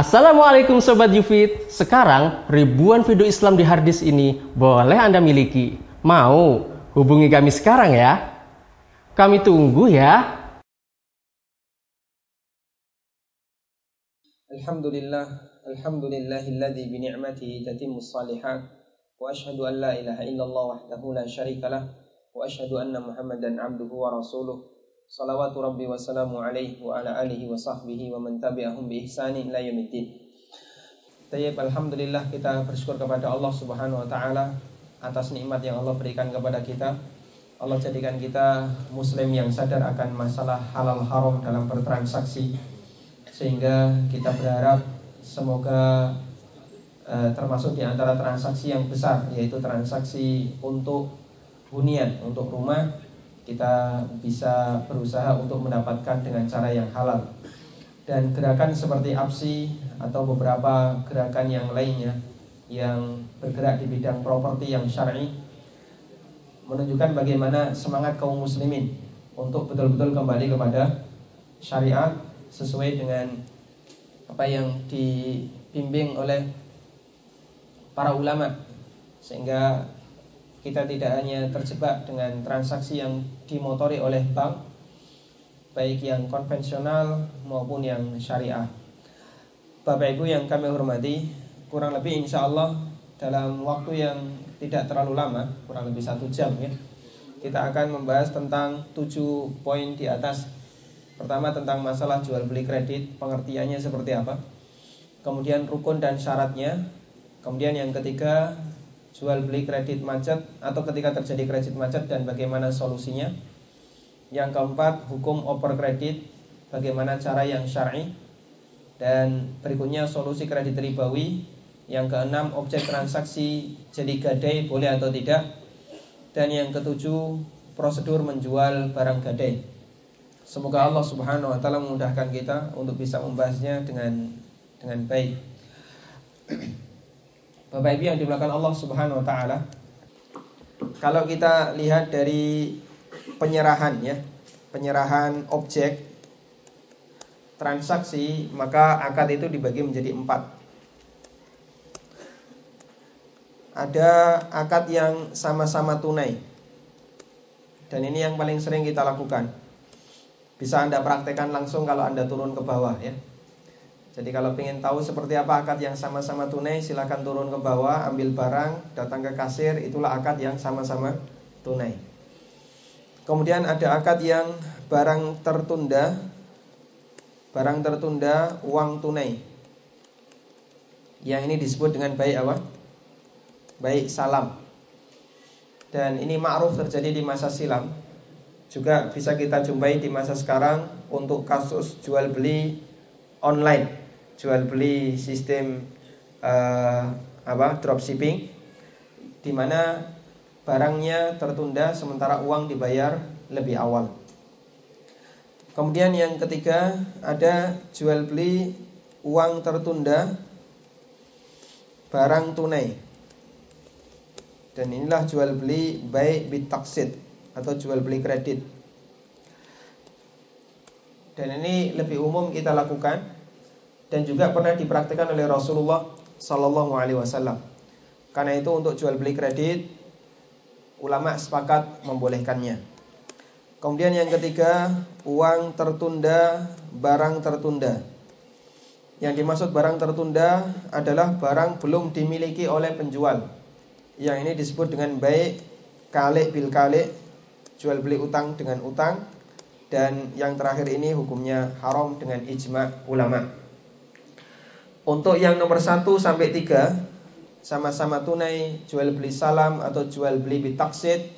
Assalamualaikum Sobat Yufit. Sekarang ribuan video Islam di harddisk ini boleh Anda miliki. Mau? Hubungi kami sekarang ya? Kami tunggu ya. Alhamdulillah Alhamdulillahilladzi bini'matihi tatimmus salihat Wa ashhadu an la ilaha illallah wahdahu la syarika lah Wa ashhadu anna muhammadan abduhu wa rasuluh Salawatu Rabbi wa salamu alaihi wa ala alihi wa sahbihi wa man tabi'ahum bi ihsanin ila yaumiddin. Tayyib alhamdulillah kita bersyukur kepada Allah Subhanahu wa taala atas nikmat yang Allah berikan kepada kita. Allah jadikan kita muslim yang sadar akan masalah halal haram dalam bertransaksi sehingga kita berharap semoga eh, termasuk di antara transaksi yang besar yaitu transaksi untuk hunian untuk rumah kita bisa berusaha untuk mendapatkan dengan cara yang halal. Dan gerakan seperti APSI atau beberapa gerakan yang lainnya yang bergerak di bidang properti yang syar'i menunjukkan bagaimana semangat kaum muslimin untuk betul-betul kembali kepada syariat sesuai dengan apa yang dibimbing oleh para ulama. Sehingga kita tidak hanya terjebak dengan transaksi yang dimotori oleh bank baik yang konvensional maupun yang syariah. Bapak Ibu yang kami hormati, kurang lebih insya Allah dalam waktu yang tidak terlalu lama, kurang lebih satu jam ya, kita akan membahas tentang tujuh poin di atas. Pertama tentang masalah jual beli kredit, pengertiannya seperti apa. Kemudian rukun dan syaratnya. Kemudian yang ketiga jual beli kredit macet atau ketika terjadi kredit macet dan bagaimana solusinya. Yang keempat, hukum over kredit, bagaimana cara yang syar'i. Dan berikutnya solusi kredit ribawi. Yang keenam, objek transaksi jadi gadai boleh atau tidak. Dan yang ketujuh, prosedur menjual barang gadai. Semoga Allah Subhanahu wa taala memudahkan kita untuk bisa membahasnya dengan dengan baik. Bapak Ibu yang dimulakan Allah Subhanahu wa taala. Kalau kita lihat dari penyerahan ya, penyerahan objek transaksi, maka akad itu dibagi menjadi empat. Ada akad yang sama-sama tunai. Dan ini yang paling sering kita lakukan. Bisa Anda praktekkan langsung kalau Anda turun ke bawah ya. Jadi kalau ingin tahu seperti apa akad yang sama-sama tunai Silahkan turun ke bawah, ambil barang, datang ke kasir Itulah akad yang sama-sama tunai. Kemudian ada akad yang barang tertunda Barang tertunda, uang tunai. Yang ini disebut dengan baik apa? Baik salam. Dan ini ma'ruf terjadi di masa silam. Juga bisa kita jumpai di masa sekarang Untuk kasus jual beli online jual beli sistem uh, apa dropshipping di mana barangnya tertunda sementara uang dibayar lebih awal. Kemudian yang ketiga ada jual beli uang tertunda barang tunai. Dan inilah jual beli baik bitaksid atau jual beli kredit. Dan ini lebih umum kita lakukan dan juga pernah dipraktikkan oleh Rasulullah Sallallahu Alaihi Wasallam. Karena itu untuk jual beli kredit ulama sepakat membolehkannya. Kemudian yang ketiga, uang tertunda, barang tertunda. Yang dimaksud barang tertunda adalah barang belum dimiliki oleh penjual. Yang ini disebut dengan baik kalik bil kalik, jual beli utang dengan utang. Dan yang terakhir ini hukumnya haram dengan ijma ulama. Untuk yang nomor 1 sampai 3 Sama-sama tunai Jual beli salam atau jual beli bitaksid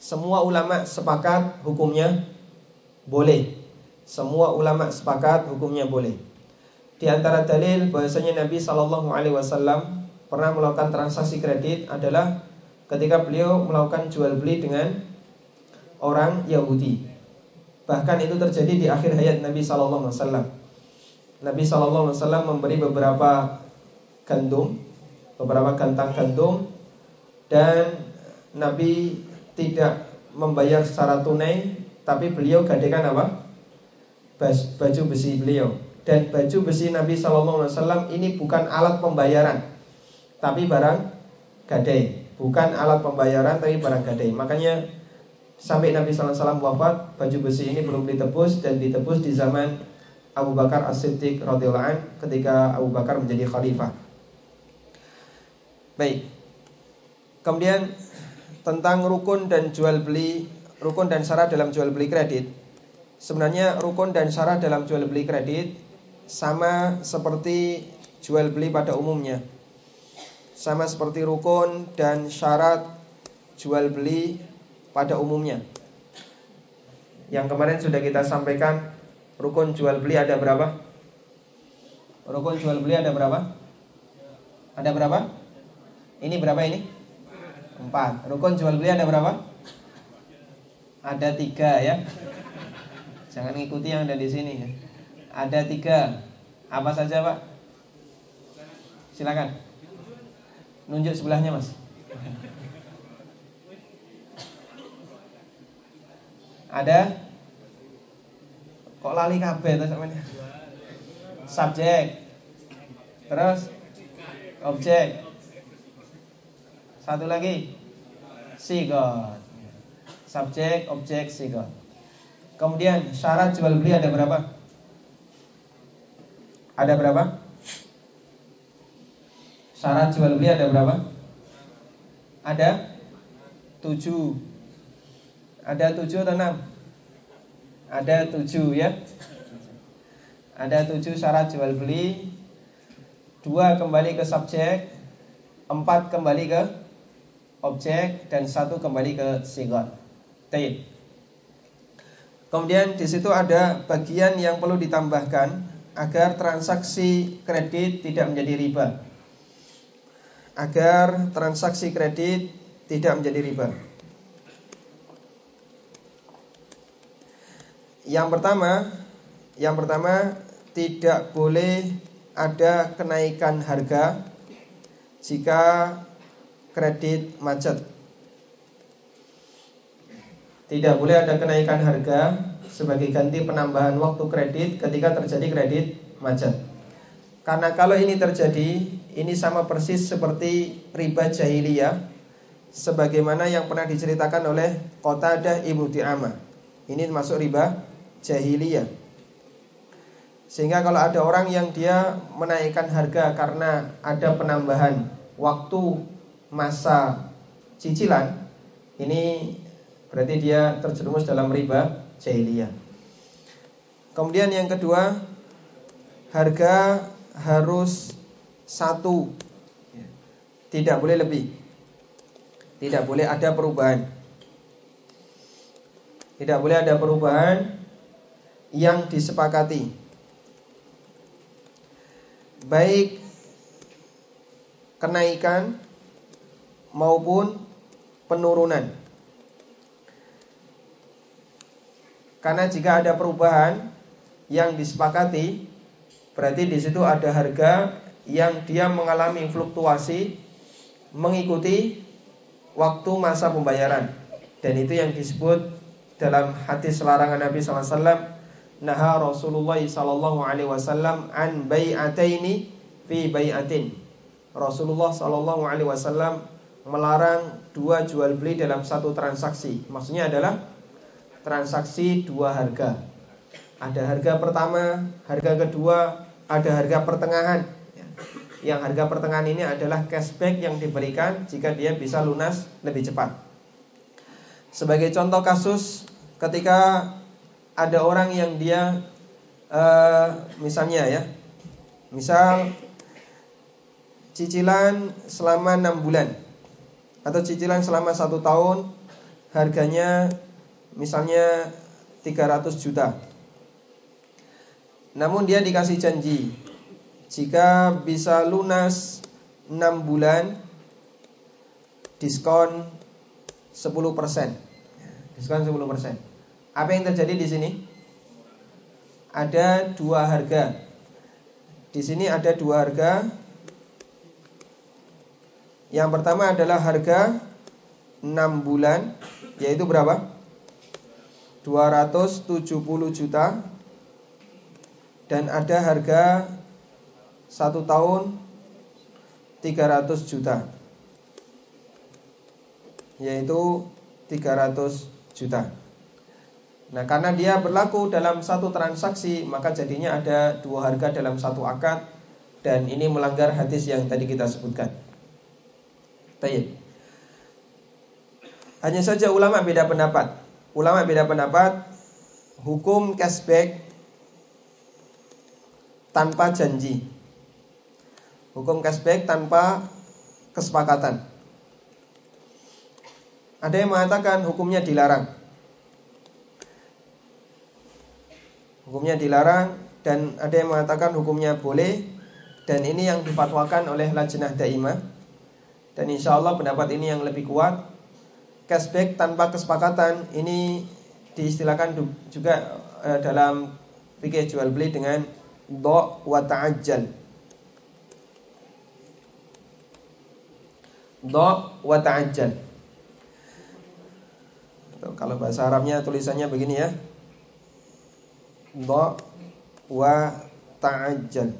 Semua ulama sepakat hukumnya Boleh. Semua ulama sepakat hukumnya boleh. Di antara dalil bahasanya Nabi SAW Pernah melakukan transaksi kredit adalah Ketika beliau melakukan jual beli dengan Orang Yahudi. Bahkan itu terjadi di akhir hayat Nabi SAW Nabi SAW memberi beberapa gandum, beberapa gantang gandum, dan Nabi tidak membayar secara tunai, tapi beliau gadekan apa? Baju besi beliau. dan baju besi Nabi Wasallam ini bukan alat pembayaran, tapi barang gadai. Bukan alat pembayaran, tapi barang gadai. Makanya sampai Nabi Wasallam wafat, baju besi ini belum ditebus dan ditebus di zaman Abu Bakar As-Siddiq radhiyallahu ketika Abu Bakar menjadi khalifah. Baik. Kemudian tentang rukun dan jual beli, rukun dan syarat dalam jual beli kredit. Sebenarnya rukun dan syarat dalam jual beli kredit sama seperti jual beli pada umumnya. Sama seperti rukun dan syarat jual beli pada umumnya. Yang kemarin sudah kita sampaikan rukun jual beli ada berapa? Rukun jual beli ada berapa? Ada berapa? Ini berapa ini? Empat. Rukun jual beli ada berapa? Ada tiga ya. Jangan ikuti yang ada di sini ya. Ada tiga. Apa saja Pak? Silakan. Nunjuk sebelahnya Mas. Ada? Kok lali kabeh to sampeyan? Subjek. Terus objek. Satu lagi. Sigot. Subjek, objek, sigot. Kemudian syarat jual beli ada berapa? Ada berapa? Syarat jual beli ada berapa? Ada tujuh. Ada tujuh atau enam? Ada tujuh ya. Ada tujuh syarat jual beli. Dua kembali ke subjek, empat kembali ke objek, dan satu kembali ke sigot. Taib. Kemudian di situ ada bagian yang perlu ditambahkan agar transaksi kredit tidak menjadi riba. Agar transaksi kredit tidak menjadi riba. Yang pertama, yang pertama tidak boleh ada kenaikan harga jika kredit macet. Tidak boleh ada kenaikan harga sebagai ganti penambahan waktu kredit ketika terjadi kredit macet. Karena kalau ini terjadi, ini sama persis seperti riba jahiliyah sebagaimana yang pernah diceritakan oleh Qatadah Ibnu Di'amah. Ini masuk riba jahiliyah. Sehingga kalau ada orang yang dia menaikkan harga karena ada penambahan waktu masa cicilan, ini Berarti dia terjerumus dalam riba jahiliyah. Kemudian yang kedua, harga harus satu, tidak boleh lebih, tidak boleh ada perubahan, tidak boleh ada perubahan yang disepakati, baik kenaikan maupun penurunan. Karena jika ada perubahan yang disepakati, berarti di situ ada harga yang dia mengalami fluktuasi mengikuti waktu masa pembayaran. Dan itu yang disebut dalam hadis larangan Nabi SAW Naha Rasulullah sallallahu alaihi wasallam an bai'ataini fi bai'atin. Rasulullah sallallahu alaihi wasallam melarang dua jual beli dalam satu transaksi. Maksudnya adalah transaksi dua harga. Ada harga pertama, harga kedua, ada harga pertengahan. Yang harga pertengahan ini adalah cashback yang diberikan jika dia bisa lunas lebih cepat. Sebagai contoh kasus ketika ada orang yang dia uh, misalnya ya, misal cicilan selama enam bulan atau cicilan selama satu tahun harganya misalnya 300 juta. Namun dia dikasih janji jika bisa lunas 6 bulan diskon 10%. Diskon 10%. Apa yang terjadi di sini? Ada dua harga. Di sini ada dua harga. Yang pertama adalah harga 6 bulan yaitu berapa? 270 juta dan ada harga satu tahun 300 juta yaitu 300 juta Nah karena dia berlaku dalam satu transaksi maka jadinya ada dua harga dalam satu akad dan ini melanggar hadis yang tadi kita sebutkan. Tayyib. Hanya saja ulama beda pendapat. Ulama beda pendapat hukum cashback tanpa janji. Hukum cashback tanpa kesepakatan. Ada yang mengatakan hukumnya dilarang. Hukumnya dilarang dan ada yang mengatakan hukumnya boleh dan ini yang difatwakan oleh Lajnah Daimah. Dan insya Allah pendapat ini yang lebih kuat. Cashback tanpa kesepakatan ini diistilahkan juga eh, dalam fikih jual beli dengan do wa ta'ajjal. Do wa ta'ajjal. Kalau bahasa Arabnya tulisannya begini ya dha wa ta'ajjal.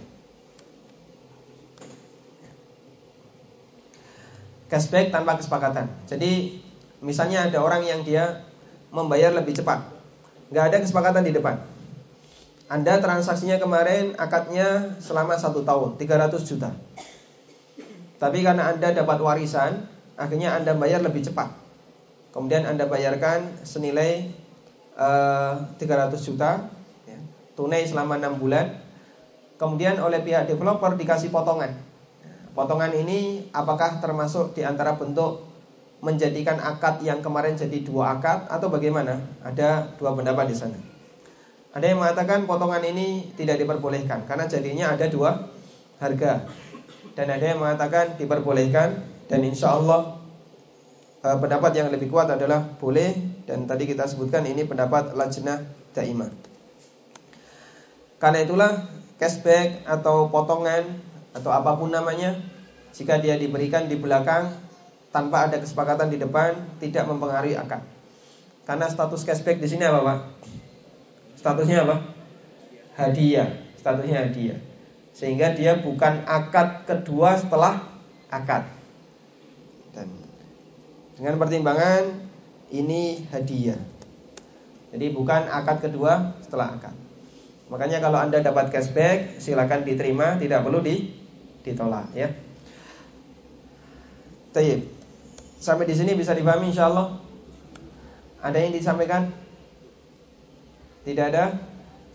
Cashback tanpa kesepakatan. Jadi misalnya ada orang yang dia membayar lebih cepat. Nggak ada kesepakatan di depan. Anda transaksinya kemarin akadnya selama satu tahun 300 juta. Tapi karena Anda dapat warisan, akhirnya Anda bayar lebih cepat. Kemudian Anda bayarkan senilai uh, eh, 300 juta tunai selama 6 bulan. Kemudian oleh pihak developer dikasih potongan. Potongan ini apakah termasuk di antara bentuk menjadikan akad yang kemarin jadi dua akad atau bagaimana? Ada dua pendapat di sana. Ada yang mengatakan potongan ini tidak diperbolehkan karena jadinya ada dua harga. Dan ada yang mengatakan diperbolehkan dan insya Allah eh, pendapat yang lebih kuat adalah boleh dan tadi kita sebutkan ini pendapat lajnah daimah. Karena itulah cashback atau potongan atau apa pun namanya jika dia diberikan di belakang tanpa ada kesepakatan di depan tidak mempengaruhi akad. Karena status cashback di sini apa, Pak? Statusnya apa? Hadiah. Statusnya hadiah. Sehingga dia bukan akad kedua setelah akad. Dan dengan pertimbangan ini hadiah. Jadi bukan akad kedua setelah akad. Makanya kalau Anda dapat cashback, silakan diterima, tidak perlu di, ditolak ya. Tayyib. Sampai di sini bisa dipahami insya Allah. Ada yang disampaikan? Tidak ada?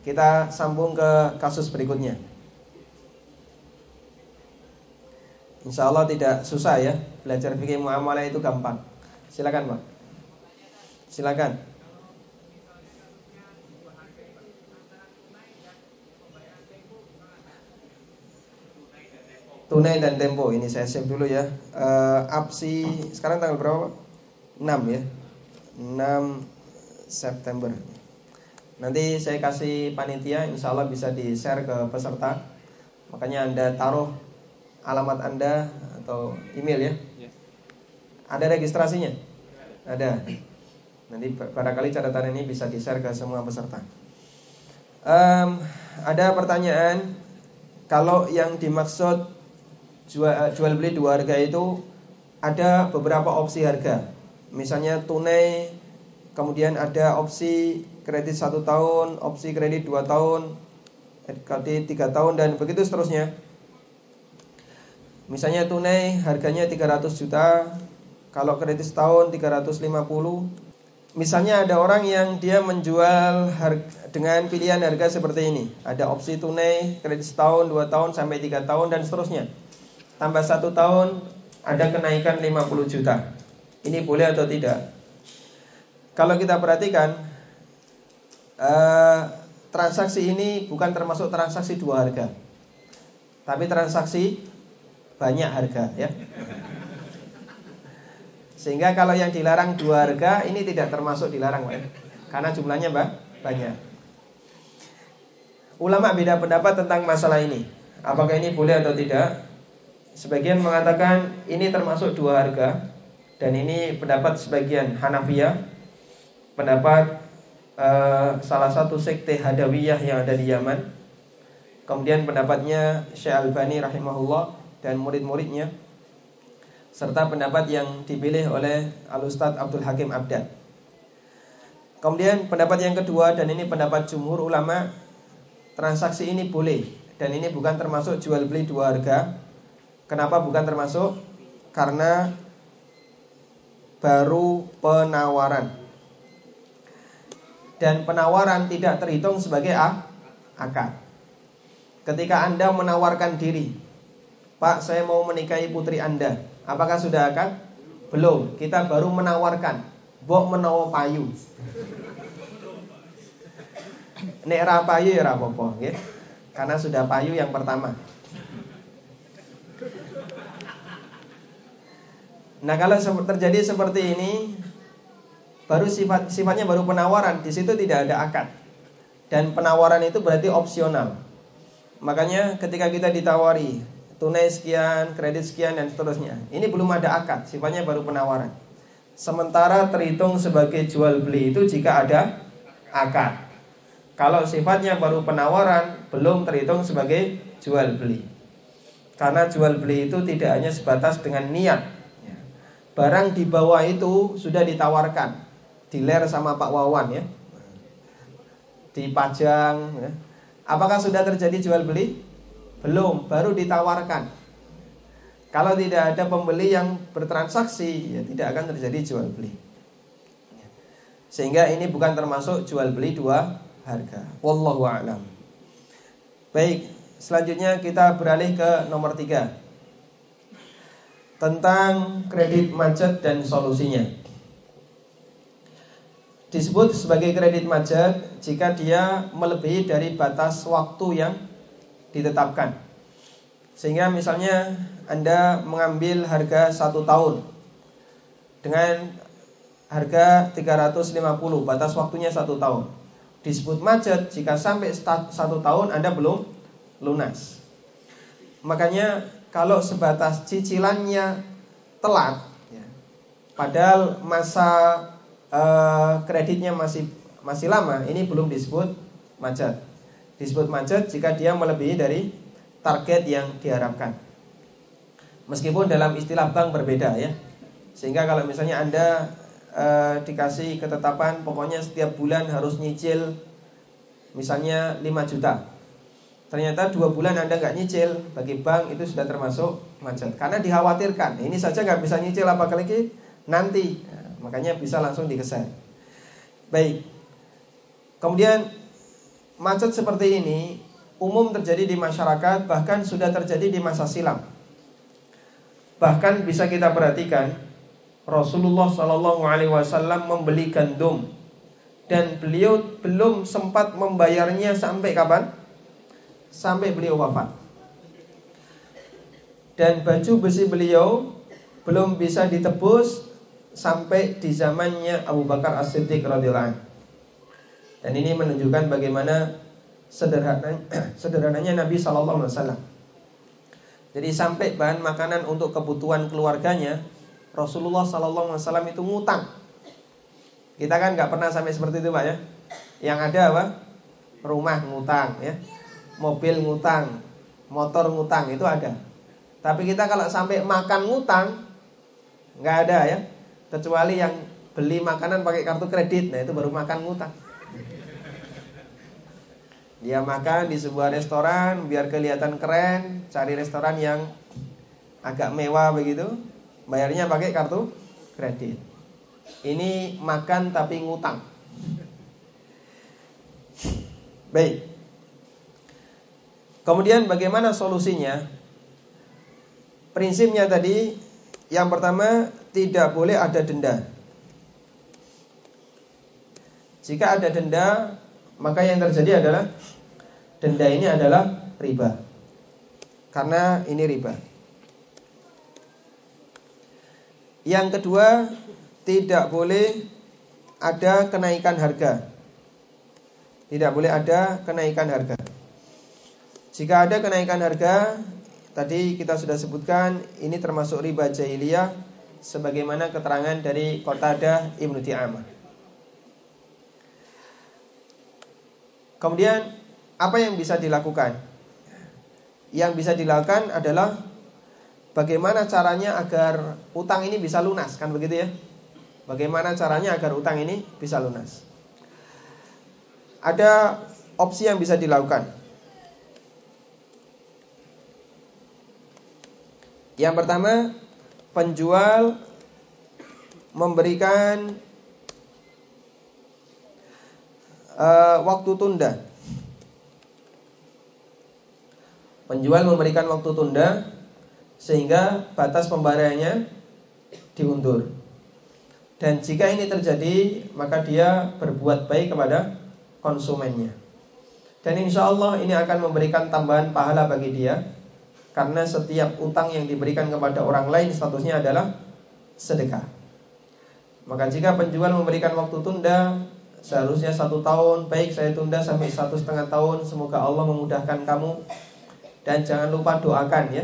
Kita sambung ke kasus berikutnya. Insya Allah tidak susah ya Belajar fikih muamalah itu gampang Silakan Pak Silakan tunai dan tempo. Ini saya save dulu ya. Uh, Apsi sekarang tanggal berapa 6 ya? 6 September. Nanti saya kasih panitia insya Allah bisa di share ke peserta. Makanya anda taruh alamat anda atau email ya. Ada registrasinya? Ada. Nanti barangkali catatan ini bisa di share ke semua peserta. Um, ada pertanyaan. Kalau yang dimaksud jual, eh, jual beli dua harga itu ada beberapa opsi harga. Misalnya tunai, kemudian ada opsi kredit satu tahun, opsi kredit dua tahun, kredit tiga tahun dan begitu seterusnya. Misalnya tunai harganya 300 juta, kalau kredit setahun 350. Misalnya ada orang yang dia menjual harga, dengan pilihan harga seperti ini. Ada opsi tunai, kredit setahun, dua tahun, sampai tiga tahun dan seterusnya tambah satu tahun ada kenaikan 50 juta. Ini boleh atau tidak? Kalau kita perhatikan eh, transaksi ini bukan termasuk transaksi dua harga, tapi transaksi banyak harga, ya. Sehingga kalau yang dilarang dua harga ini tidak termasuk dilarang, ya. karena jumlahnya banyak. Ulama beda pendapat tentang masalah ini. Apakah ini boleh atau tidak? Sebagian mengatakan ini termasuk dua harga dan ini pendapat sebagian Hanafiyah, pendapat uh, salah satu sekte Hadawiyah yang ada di Yaman. kemudian pendapatnya Syekh Albani rahimahullah dan murid-muridnya serta pendapat yang dipilih oleh Al-Ustadz Abdul Hakim Abdad. Kemudian pendapat yang kedua dan ini pendapat jumhur ulama transaksi ini boleh dan ini bukan termasuk jual beli dua harga. Kenapa bukan termasuk? Karena baru penawaran. Dan penawaran tidak terhitung sebagai akad. Ketika Anda menawarkan diri, Pak, saya mau menikahi putri Anda. Apakah sudah akad? Belum. Kita baru menawarkan. Bok menawa payu. Nek ra payu ya ra apa-apa. Karena sudah payu yang pertama. Nah, kalau terjadi seperti ini baru sifat sifatnya baru penawaran, di situ tidak ada akad. Dan penawaran itu berarti opsional. Makanya ketika kita ditawari tunai sekian, kredit sekian dan seterusnya. Ini belum ada akad, sifatnya baru penawaran. Sementara terhitung sebagai jual beli itu jika ada akad. Kalau sifatnya baru penawaran, belum terhitung sebagai jual beli. Karena jual beli itu tidak hanya sebatas dengan niat. Barang di bawah itu sudah ditawarkan. Diler sama Pak Wawan ya. Dipajang ya. Apakah sudah terjadi jual beli? Belum, baru ditawarkan. Kalau tidak ada pembeli yang bertransaksi, ya tidak akan terjadi jual beli. Sehingga ini bukan termasuk jual beli dua harga. Wallahu a'lam. Baik, selanjutnya kita beralih ke nomor tiga Tentang kredit macet dan solusinya. Disebut sebagai kredit macet jika dia melebihi dari batas waktu yang ditetapkan. Sehingga misalnya Anda mengambil harga satu tahun dengan harga 350 batas waktunya satu tahun. Disebut macet jika sampai satu tahun Anda belum lunas. Makanya kalau sebatas cicilannya telat, ya, padahal masa uh, kreditnya masih masih lama, ini belum disebut macet. Disebut macet jika dia melebihi dari target yang diharapkan. Meskipun dalam istilah bank berbeda ya. Sehingga kalau misalnya Anda e, dikasih ketetapan pokoknya setiap bulan harus nyicil misalnya 5 juta. Ternyata dua bulan Anda nggak nyicil bagi bank itu sudah termasuk macet karena dikhawatirkan ini saja nggak bisa nyicil apalagi nanti nah, makanya bisa langsung dikeser. Baik. Kemudian macet seperti ini umum terjadi di masyarakat bahkan sudah terjadi di masa silam. Bahkan bisa kita perhatikan Rasulullah Shallallahu Alaihi Wasallam membeli gandum dan beliau belum sempat membayarnya sampai kapan? Sampai beliau wafat. Dan baju besi beliau belum bisa ditebus sampai di zamannya Abu Bakar As-Siddiq radhiyallahu Dan ini menunjukkan bagaimana sederhananya, sederhananya Nabi Shallallahu Alaihi Wasallam. Jadi sampai bahan makanan untuk kebutuhan keluarganya Rasulullah Shallallahu Alaihi Wasallam itu ngutang. Kita kan nggak pernah sampai seperti itu pak ya. Yang ada apa? Rumah ngutang ya, mobil ngutang, motor ngutang itu ada. Tapi kita kalau sampai makan ngutang nggak ada ya, kecuali yang beli makanan pakai kartu kredit, nah itu baru makan ngutang. Dia makan di sebuah restoran biar kelihatan keren, cari restoran yang agak mewah begitu, bayarnya pakai kartu kredit. Ini makan tapi ngutang. Baik. Kemudian bagaimana solusinya? Prinsipnya tadi yang pertama tidak boleh ada denda. Jika ada denda, maka yang terjadi adalah denda ini adalah riba. Karena ini riba. Yang kedua, tidak boleh ada kenaikan harga. Tidak boleh ada kenaikan harga. Jika ada kenaikan harga, tadi kita sudah sebutkan ini termasuk riba jahiliyah sebagaimana keterangan dari Qatadah Ibnu Ti'amah. Kemudian apa yang bisa dilakukan? yang bisa dilakukan adalah bagaimana caranya agar utang ini bisa lunas, kan begitu ya? Bagaimana caranya agar utang ini bisa lunas? Ada opsi yang bisa dilakukan. Yang pertama, penjual memberikan uh, waktu tunda. Penjual memberikan waktu tunda sehingga batas pembayarannya diundur. Dan jika ini terjadi, maka dia berbuat baik kepada konsumennya. Dan insya Allah ini akan memberikan tambahan pahala bagi dia Karena setiap utang yang diberikan kepada orang lain statusnya adalah sedekah Maka jika penjual memberikan waktu tunda Seharusnya satu tahun Baik saya tunda sampai satu setengah tahun Semoga Allah memudahkan kamu Dan jangan lupa doakan ya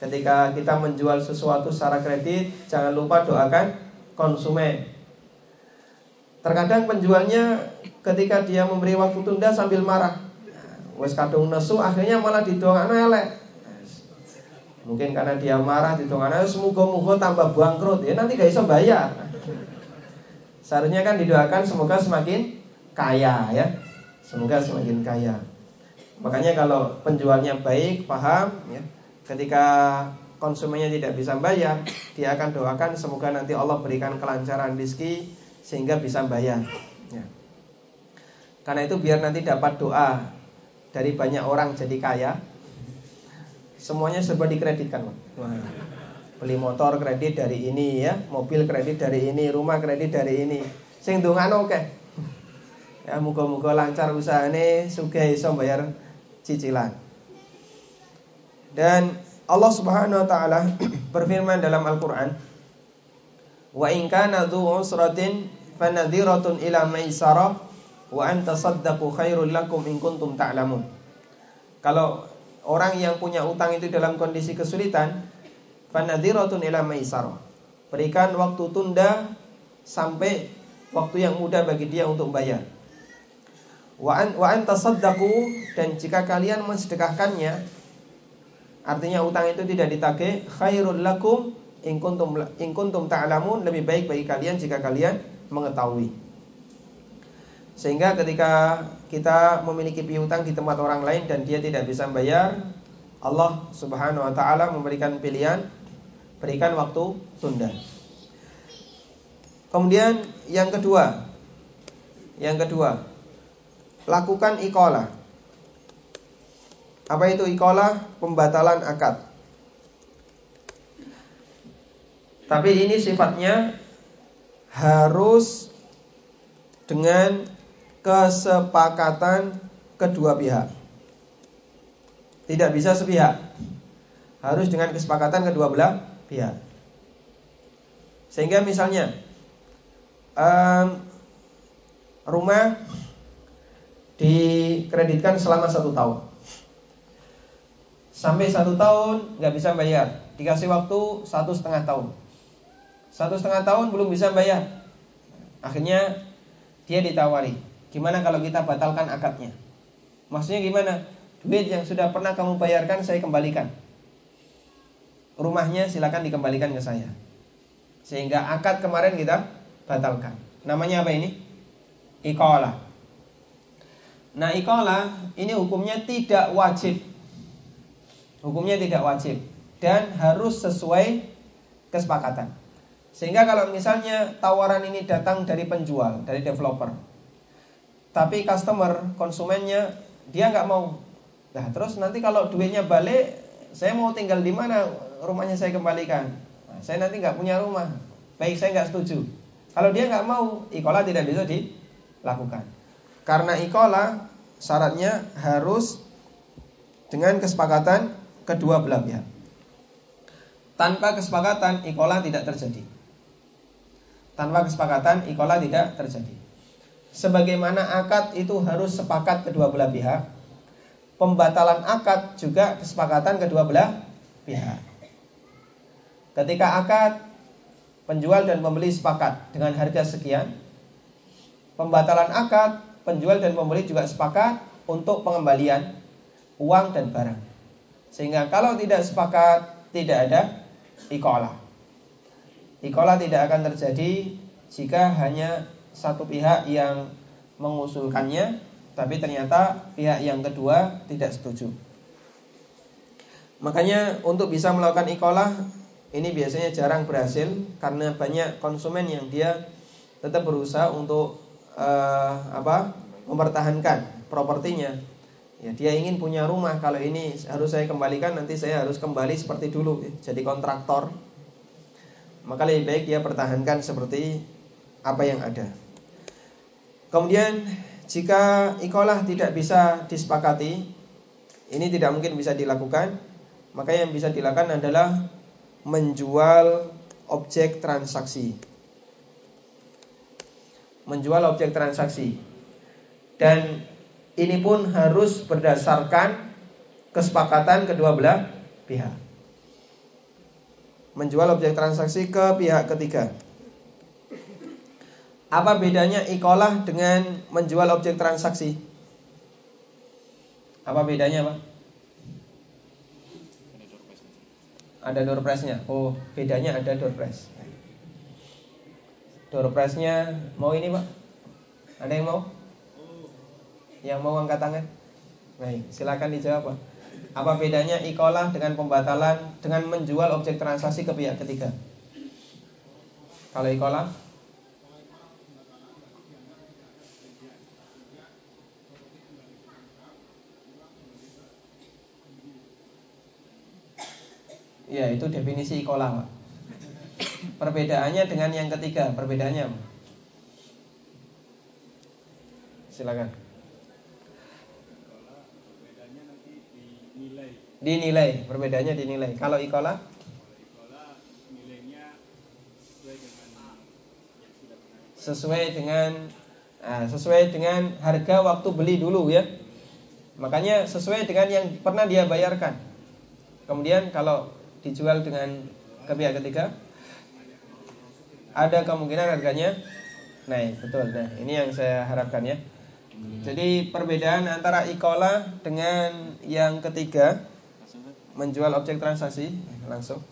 Ketika kita menjual sesuatu secara kredit Jangan lupa doakan konsumen Terkadang penjualnya ketika dia memberi waktu tunda sambil marah. Wes kadung nesu akhirnya malah didongakno elek. Mungkin karena dia marah didongakno semoga-moga tambah bangkrut ya nanti gak bisa bayar. Seharusnya kan didoakan semoga semakin kaya ya. Semoga semakin kaya. Makanya kalau penjualnya baik, paham ya. Ketika konsumennya tidak bisa bayar, dia akan doakan semoga nanti Allah berikan kelancaran rezeki sehingga bisa bayar. Ya. Karena itu biar nanti dapat doa dari banyak orang jadi kaya. Semuanya serba dikreditkan. Beli motor kredit dari ini ya, mobil kredit dari ini, rumah kredit dari ini. Sing dongan oke. Ya muga-muga lancar usahane sugih iso bayar cicilan. Dan Allah Subhanahu wa taala berfirman dalam Al-Qur'an, "Wa in kana usratin fanadhiratun ila maisarah wa anta khairul lakum in kuntum ta'lamun. Kalau orang yang punya utang itu dalam kondisi kesulitan, fanadhiratun ila maisarah. Berikan waktu tunda sampai waktu yang mudah bagi dia untuk bayar. Wa an dan jika kalian mensedekahkannya artinya utang itu tidak ditagih khairul lakum in kuntum in kuntum ta'lamun lebih baik bagi kalian jika kalian mengetahui. Sehingga ketika kita memiliki piutang di tempat orang lain dan dia tidak bisa bayar, Allah Subhanahu wa taala memberikan pilihan berikan waktu tunda. Kemudian yang kedua, yang kedua, lakukan ikola. Apa itu ikola? Pembatalan akad. Tapi ini sifatnya harus dengan kesepakatan kedua pihak. Tidak bisa sepihak. Harus dengan kesepakatan kedua belah pihak. Sehingga misalnya um, rumah dikreditkan selama satu tahun. Sampai satu tahun nggak bisa bayar, dikasih waktu satu setengah tahun. Satu setengah tahun belum bisa bayar. Akhirnya dia ditawari, Gimana kalau kita batalkan akadnya? Maksudnya gimana? Duit yang sudah pernah kamu bayarkan saya kembalikan. Rumahnya silakan dikembalikan ke saya. Sehingga akad kemarin kita batalkan. Namanya apa ini? Ikola. Nah ikola ini hukumnya tidak wajib. Hukumnya tidak wajib dan harus sesuai kesepakatan. Sehingga kalau misalnya tawaran ini datang dari penjual, dari developer, tapi customer konsumennya dia nggak mau. Nah terus nanti kalau duitnya balik saya mau tinggal di mana? Rumahnya saya kembalikan. Nah, saya nanti nggak punya rumah. Baik saya nggak setuju. Kalau dia nggak mau ikola tidak bisa dilakukan. Karena ikola syaratnya harus dengan kesepakatan kedua belah pihak. Tanpa kesepakatan ikola tidak terjadi. Tanpa kesepakatan ikola tidak terjadi sebagaimana akad itu harus sepakat kedua belah pihak, pembatalan akad juga kesepakatan kedua belah pihak. Ketika akad penjual dan pembeli sepakat dengan harga sekian, pembatalan akad penjual dan pembeli juga sepakat untuk pengembalian uang dan barang. Sehingga kalau tidak sepakat tidak ada ikolah. Ikolah tidak akan terjadi jika hanya satu pihak yang mengusulkannya tapi ternyata pihak yang kedua tidak setuju. Makanya untuk bisa melakukan ikolah ini biasanya jarang berhasil karena banyak konsumen yang dia tetap berusaha untuk uh, apa mempertahankan propertinya. Ya, dia ingin punya rumah kalau ini harus saya kembalikan nanti saya harus kembali seperti dulu jadi kontraktor. Maka lebih baik dia pertahankan seperti apa yang ada. Kemudian jika ikolah tidak bisa disepakati, ini tidak mungkin bisa dilakukan, maka yang bisa dilakukan adalah menjual objek transaksi menjual objek transaksi. Dan ini pun harus berdasarkan kesepakatan kedua belah pihak. Menjual objek transaksi ke pihak ketiga. Apa bedanya ikolah dengan menjual objek transaksi? Apa bedanya, Pak? Ada door prize-nya. Oh, bedanya ada door prize. Door prize-nya mau ini pak? Ada yang mau? Yang mau angkat tangan? Baik, silakan dijawab pak. Apa bedanya ikolah dengan pembatalan dengan menjual objek transaksi ke pihak ketiga? Kalau ikolah? Ya, itu definisi Pak. Perbedaannya dengan yang ketiga, perbedaannya Silakan. Dinilai, perbedaannya dinilai. Kalau ikola? sesuai dengan nah, sesuai dengan harga waktu beli dulu ya. Makanya sesuai dengan yang pernah dia bayarkan. Kemudian kalau dijual dengan ke pihak ketiga ada kemungkinan harganya naik. Betul. Nah ini yang saya harapkan ya. Jadi perbedaan antara ikola dengan yang ketiga menjual objek transaksi langsung.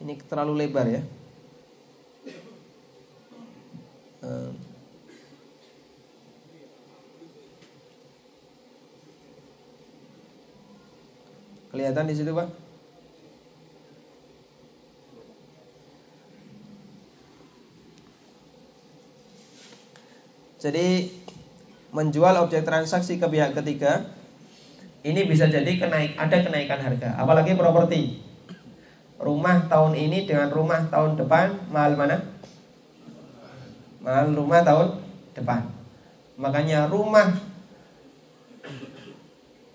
Ini terlalu lebar ya. Kelihatan di situ pak Jadi menjual objek transaksi ke pihak ketiga ini bisa jadi kenaik ada kenaikan harga, apalagi properti. Rumah tahun ini dengan rumah tahun depan mahal mana? Mahal rumah tahun depan. Makanya rumah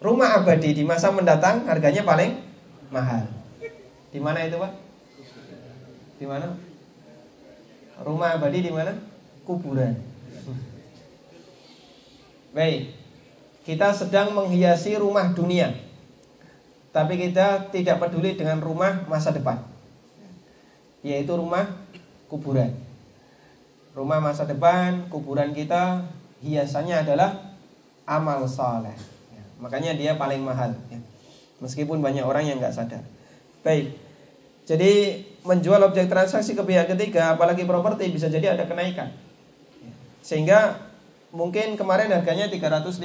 rumah abadi di masa mendatang harganya paling mahal. Di mana itu, Pak? Di mana? Rumah abadi di mana? Kuburan. Baik. Kita sedang menghiasi rumah dunia. Tapi kita tidak peduli dengan rumah masa depan. Yaitu rumah kuburan. Rumah masa depan, kuburan kita hiasannya adalah amal soleh. Ya, makanya dia paling mahal. Ya. Meskipun banyak orang yang nggak sadar. Baik. Jadi menjual objek transaksi ke pihak ketiga, apalagi properti bisa jadi ada kenaikan. Ya. Sehingga mungkin kemarin harganya 350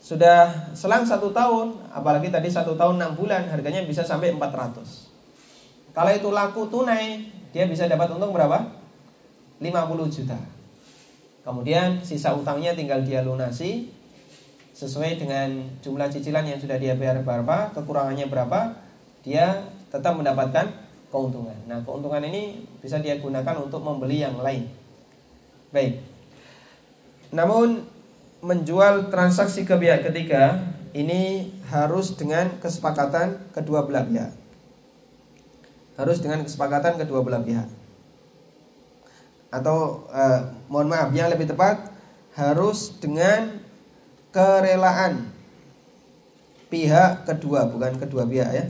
sudah selang satu tahun apalagi tadi satu tahun enam bulan harganya bisa sampai 400 kalau itu laku tunai dia bisa dapat untung berapa? 50 juta. Kemudian sisa utangnya tinggal dia lunasi sesuai dengan jumlah cicilan yang sudah dia bayar berapa kekurangannya berapa dia tetap mendapatkan keuntungan. Nah keuntungan ini bisa dia gunakan untuk membeli yang lain Baik. Namun menjual transaksi ke pihak ketiga ini harus dengan kesepakatan kedua belah pihak. Harus dengan kesepakatan kedua belah pihak. Atau eh, mohon maaf yang lebih tepat harus dengan kerelaan pihak kedua bukan kedua pihak ya.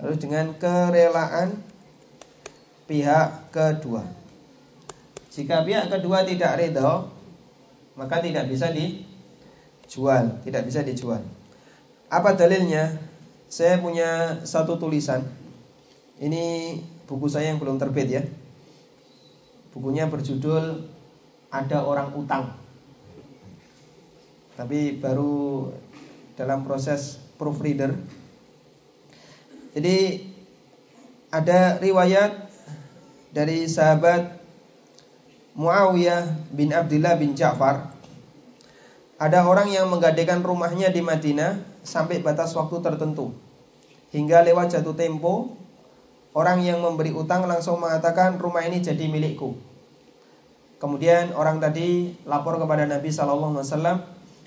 Harus dengan kerelaan pihak kedua. Jika pihak kedua tidak ridho, maka tidak bisa dijual, tidak bisa dijual. Apa dalilnya? Saya punya satu tulisan. Ini buku saya yang belum terbit ya. Bukunya berjudul Ada Orang Utang. Tapi baru dalam proses proofreader. Jadi ada riwayat dari sahabat Muawiyah bin Abdullah bin Ja'far ada orang yang menggadaikan rumahnya di Madinah sampai batas waktu tertentu. Hingga lewat jatuh tempo, orang yang memberi utang langsung mengatakan rumah ini jadi milikku. Kemudian orang tadi lapor kepada Nabi Shallallahu Alaihi Wasallam.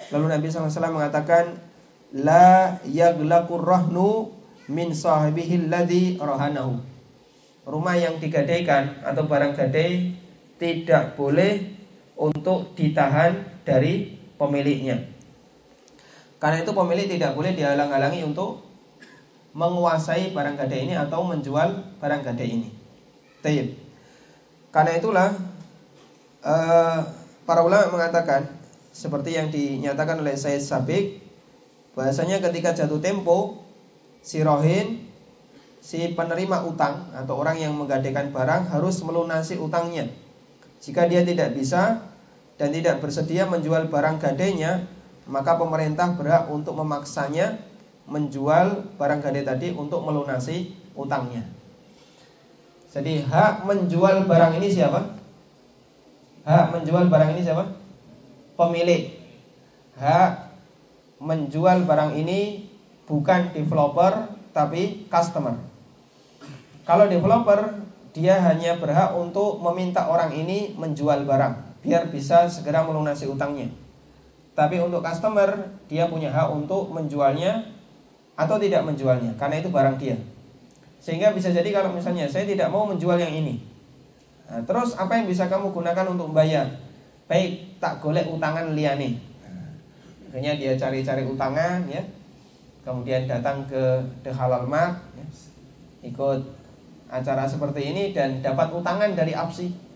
Lalu Nabi Wasallam mengatakan, La yaglakur rahnu min sahibihi alladhi rohanahu. Rumah yang digadaikan atau barang gadai tidak boleh untuk ditahan dari pemiliknya. Karena itu pemilik tidak boleh dihalang-halangi untuk menguasai barang gadai ini atau menjual barang gadai ini. Taib. Karena itulah uh, para ulama mengatakan seperti yang dinyatakan oleh Said Sabik bahasanya ketika jatuh tempo si rohin si penerima utang atau orang yang menggadaikan barang harus melunasi utangnya. Jika dia tidak bisa, dan tidak bersedia menjual barang gadainya, maka pemerintah berhak untuk memaksanya menjual barang gadai tadi untuk melunasi utangnya. Jadi hak menjual barang ini siapa? Hak menjual barang ini siapa? Pemilik. Hak menjual barang ini bukan developer tapi customer. Kalau developer dia hanya berhak untuk meminta orang ini menjual barang biar bisa segera melunasi utangnya. Tapi untuk customer dia punya hak untuk menjualnya atau tidak menjualnya karena itu barang dia. Sehingga bisa jadi kalau misalnya saya tidak mau menjual yang ini. Nah, terus apa yang bisa kamu gunakan untuk membayar? Baik, tak golek utangan liane. Akhirnya dia cari-cari utangan ya. Kemudian datang ke The Halal Mart ya. Ikut acara seperti ini dan dapat utangan dari APSI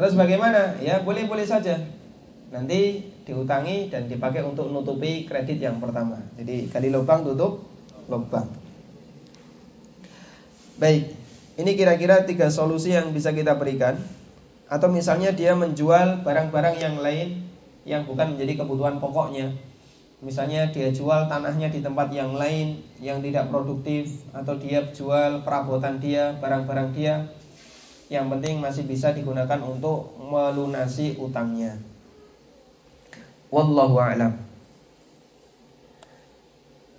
Terus bagaimana? Ya boleh-boleh saja. Nanti diutangi dan dipakai untuk menutupi kredit yang pertama. Jadi kali lubang tutup lubang. Baik, ini kira-kira tiga solusi yang bisa kita berikan. Atau misalnya dia menjual barang-barang yang lain yang bukan menjadi kebutuhan pokoknya. Misalnya dia jual tanahnya di tempat yang lain yang tidak produktif atau dia jual perabotan dia, barang-barang dia yang penting masih bisa digunakan untuk melunasi utangnya. Wallahu a'lam.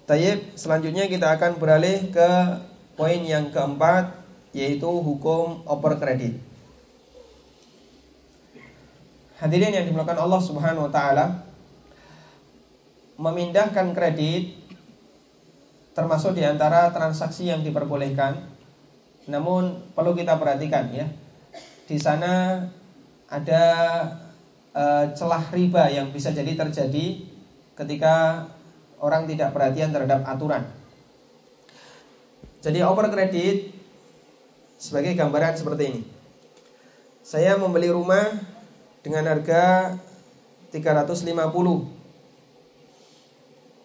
Tayyib, selanjutnya kita akan beralih ke poin yang keempat yaitu hukum over kredit. Hadirin yang dimulakan Allah Subhanahu wa taala memindahkan kredit termasuk di antara transaksi yang diperbolehkan namun perlu kita perhatikan ya. Di sana ada e, celah riba yang bisa jadi terjadi ketika orang tidak perhatian terhadap aturan. Jadi over kredit sebagai gambaran seperti ini. Saya membeli rumah dengan harga 350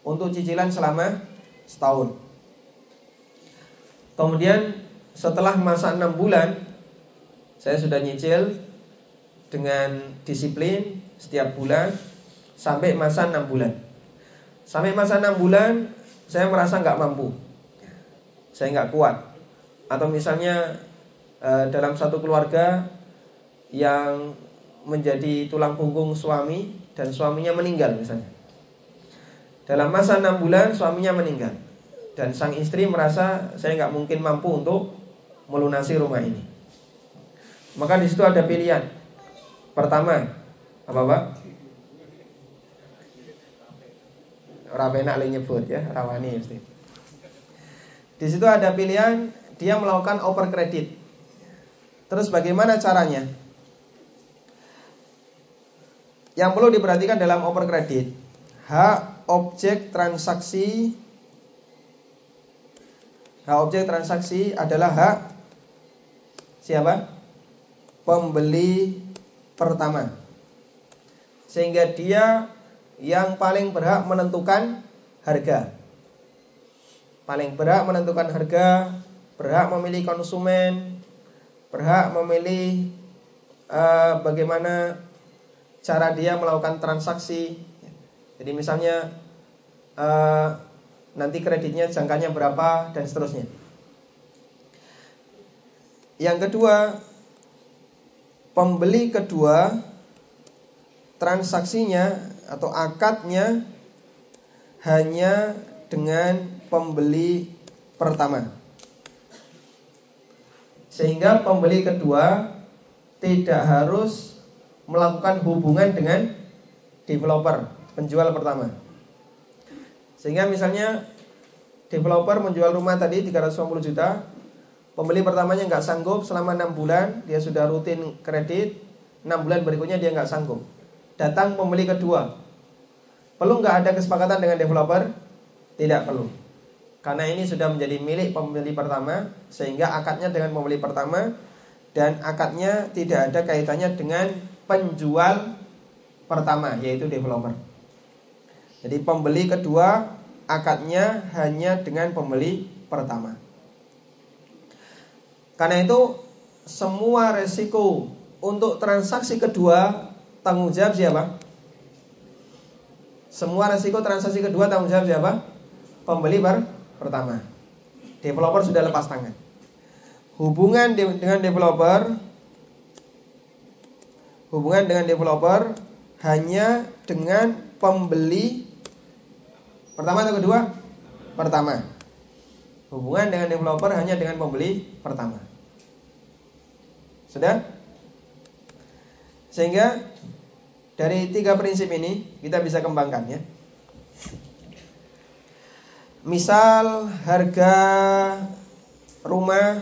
untuk cicilan selama setahun. Kemudian setelah masa 6 bulan saya sudah nyicil dengan disiplin setiap bulan sampai masa 6 bulan. Sampai masa 6 bulan saya merasa nggak mampu. Saya nggak kuat. Atau misalnya eh, dalam satu keluarga yang menjadi tulang punggung suami dan suaminya meninggal misalnya. Dalam masa 6 bulan suaminya meninggal dan sang istri merasa saya nggak mungkin mampu untuk melunasi rumah ini. Maka di situ ada pilihan. Pertama, apa Pak? Rawena nyebut ya, rawani mesti. Di situ ada pilihan dia melakukan over kredit. Terus bagaimana caranya? Yang perlu diperhatikan dalam over kredit, hak objek transaksi hak objek transaksi adalah hak siapa? Pembeli pertama. Sehingga dia yang paling berhak menentukan harga. Paling berhak menentukan harga, berhak memilih konsumen, berhak memilih uh, bagaimana cara dia melakukan transaksi. Jadi misalnya uh, nanti kreditnya jangkanya berapa dan seterusnya. Yang kedua, pembeli kedua transaksinya atau akadnya hanya dengan pembeli pertama. Sehingga pembeli kedua tidak harus melakukan hubungan dengan developer, penjual pertama. Sehingga misalnya developer menjual rumah tadi 350 juta, pembeli pertamanya nggak sanggup selama 6 bulan, dia sudah rutin kredit, 6 bulan berikutnya dia nggak sanggup. Datang pembeli kedua, perlu nggak ada kesepakatan dengan developer? Tidak perlu. Karena ini sudah menjadi milik pembeli pertama, sehingga akadnya dengan pembeli pertama dan akadnya tidak ada kaitannya dengan penjual pertama, yaitu developer. Jadi pembeli kedua akadnya hanya dengan pembeli pertama. Karena itu semua resiko untuk transaksi kedua tanggung jawab siapa? Semua resiko transaksi kedua tanggung jawab siapa? Pembeli per pertama. Developer sudah lepas tangan. Hubungan dengan developer hubungan dengan developer hanya dengan pembeli Pertama atau kedua? Pertama. Hubungan dengan developer hanya dengan pembeli pertama. Sudah? Sehingga dari tiga prinsip ini kita bisa kembangkan ya. Misal harga rumah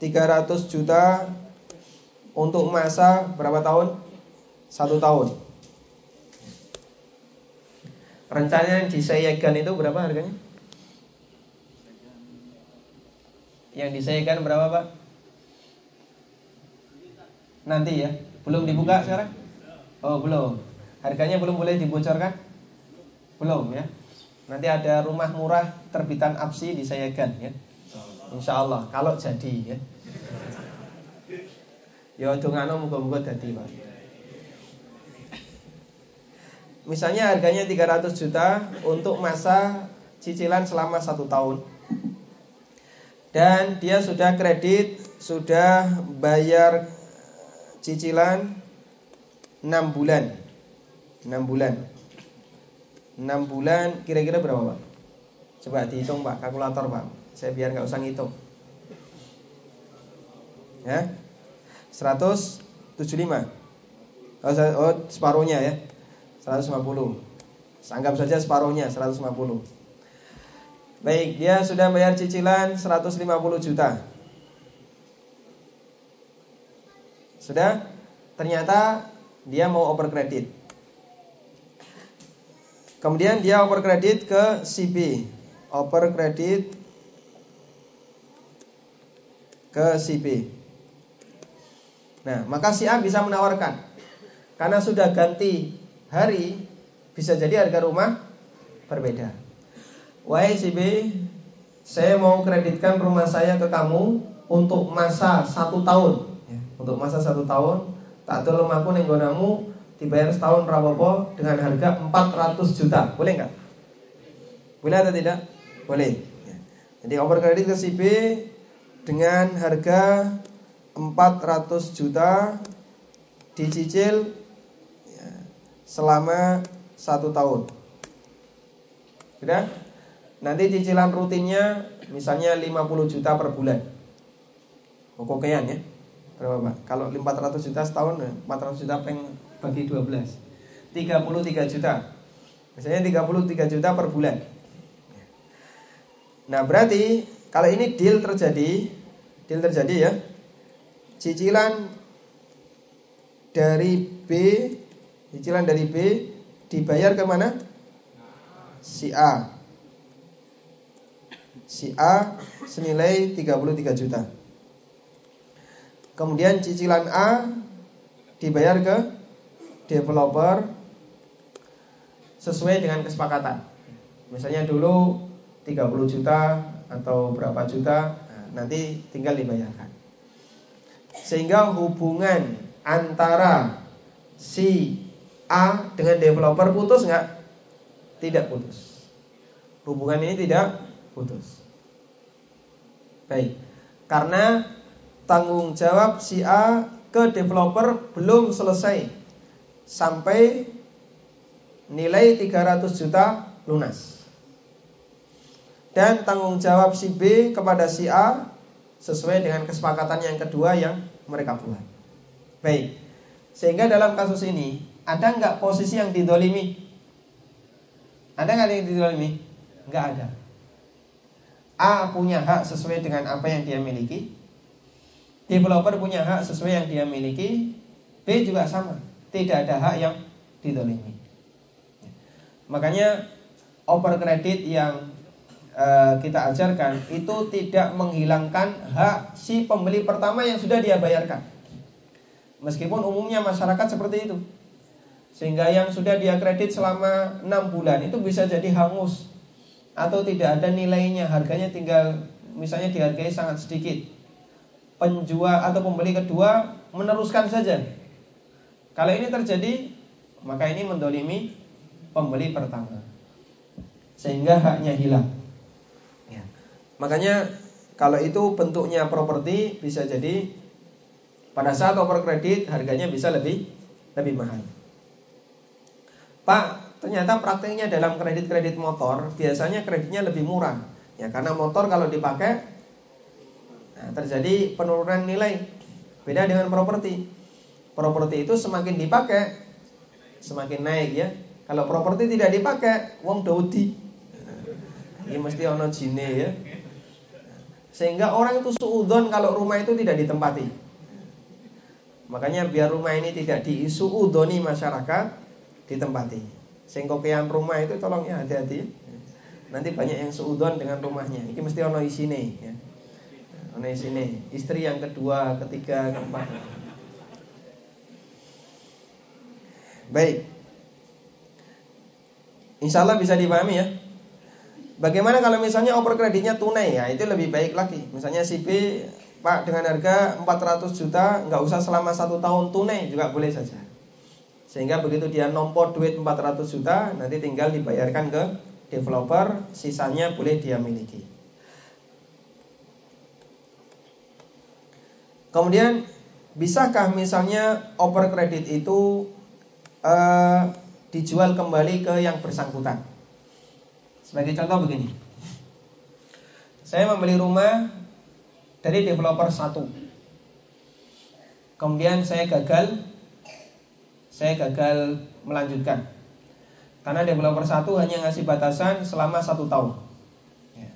300 juta untuk masa berapa tahun? Satu tahun. Rencananya di Sayegan itu berapa harganya? Yang di Sayegan berapa Pak? Nanti ya Belum dibuka sekarang? Oh belum Harganya belum boleh dibocorkan? Belum ya Nanti ada rumah murah terbitan APSI di Sayegan ya Insya Allah Kalau jadi ya Ya dongano muka-muka jadi Pak Misalnya harganya 300 juta untuk masa cicilan selama satu tahun. Dan dia sudah kredit, sudah bayar cicilan 6 bulan. 6 bulan. 6 bulan kira-kira berapa Pak? Coba dihitung Pak, kalkulator Pak. Saya biar nggak usah ngitung. Ya? 175 Oh, separuhnya ya 150 Anggap saja separuhnya 150 Baik, dia sudah bayar cicilan 150 juta. Sudah? Ternyata dia mau over kredit Kemudian dia over kredit ke CB Over kredit ke CB Nah, maka si A bisa menawarkan. Karena sudah ganti hari bisa jadi harga rumah berbeda. Wahai si B, saya mau kreditkan rumah saya ke kamu untuk masa satu tahun. Ya, untuk masa satu tahun, tak ada rumahku nenggonamu dibayar setahun rapopo dengan harga 400 juta. Boleh nggak? Boleh atau tidak? Boleh. Ya. Jadi over kredit ke si B dengan harga 400 juta dicicil selama satu tahun. Sudah? Nanti cicilan rutinnya misalnya 50 juta per bulan. Kokokean ya. Berapa Pak? Kalau 400 juta setahun 400 juta peng bagi 12. 33 juta. Misalnya 33 juta per bulan. Nah, berarti kalau ini deal terjadi, deal terjadi ya. Cicilan dari B Cicilan dari B dibayar ke mana? Si A. Si A senilai 33 juta. Kemudian cicilan A dibayar ke developer sesuai dengan kesepakatan. Misalnya dulu 30 juta atau berapa juta, nah, nanti tinggal dibayarkan. Sehingga hubungan antara si A dengan developer putus nggak? Tidak putus. Hubungan ini tidak putus. Baik. Karena tanggung jawab si A ke developer belum selesai sampai nilai 300 juta lunas. Dan tanggung jawab si B kepada si A sesuai dengan kesepakatan yang kedua yang mereka buat. Baik. Sehingga dalam kasus ini ada nggak posisi yang didolimi? Ada nggak yang didolimi? Nggak ada. A punya hak sesuai dengan apa yang dia miliki. Developer punya hak sesuai yang dia miliki. B juga sama. Tidak ada hak yang didolimi. Makanya over kredit yang uh, kita ajarkan itu tidak menghilangkan hak si pembeli pertama yang sudah dia bayarkan. Meskipun umumnya masyarakat seperti itu. Sehingga yang sudah dia kredit selama 6 bulan itu bisa jadi hangus atau tidak ada nilainya, harganya tinggal misalnya dihargai sangat sedikit. Penjual atau pembeli kedua meneruskan saja. Kalau ini terjadi, maka ini mendolimi pembeli pertama sehingga haknya hilang. Ya. Makanya kalau itu bentuknya properti bisa jadi pada saat over kredit harganya bisa lebih lebih mahal. Pak, ternyata prakteknya dalam kredit-kredit motor biasanya kreditnya lebih murah. Ya karena motor kalau dipakai nah, terjadi penurunan nilai. Beda dengan properti. Properti itu semakin dipakai semakin naik ya. Kalau properti tidak dipakai, wong daudi. Ini mesti ono jine ya. Sehingga orang itu suudon kalau rumah itu tidak ditempati. Makanya biar rumah ini tidak diisuudoni masyarakat, ditempati. Kean rumah itu tolong ya hati-hati. Nanti banyak yang suudon dengan rumahnya. Ini mesti ono isine ya. Ono isine. Istri yang kedua, ketiga, keempat. Baik. Insya Allah bisa dipahami ya. Bagaimana kalau misalnya oper kreditnya tunai ya itu lebih baik lagi. Misalnya si B Pak dengan harga 400 juta nggak usah selama satu tahun tunai juga boleh saja. Sehingga begitu dia nombor duit 400 juta nanti tinggal dibayarkan ke developer, sisanya boleh dia miliki. Kemudian bisakah misalnya oper kredit itu uh, dijual kembali ke yang bersangkutan. Sebagai contoh begini. Saya membeli rumah dari developer satu. Kemudian saya gagal saya gagal melanjutkan. Karena developer satu hanya ngasih batasan selama satu tahun. Ya.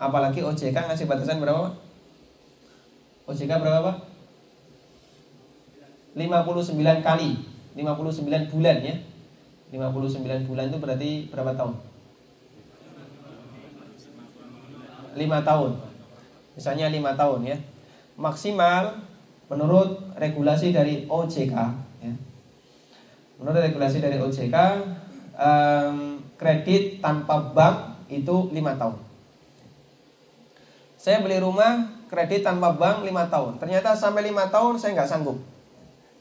Apalagi OJK ngasih batasan berapa OJK berapa Pak? 59 kali 59 bulan ya 59 bulan itu berarti berapa tahun? 5 tahun Misalnya 5 tahun ya Maksimal menurut regulasi dari OJK. Menurut regulasi dari OJK um, Kredit tanpa bank itu 5 tahun Saya beli rumah kredit tanpa bank 5 tahun Ternyata sampai 5 tahun saya nggak sanggup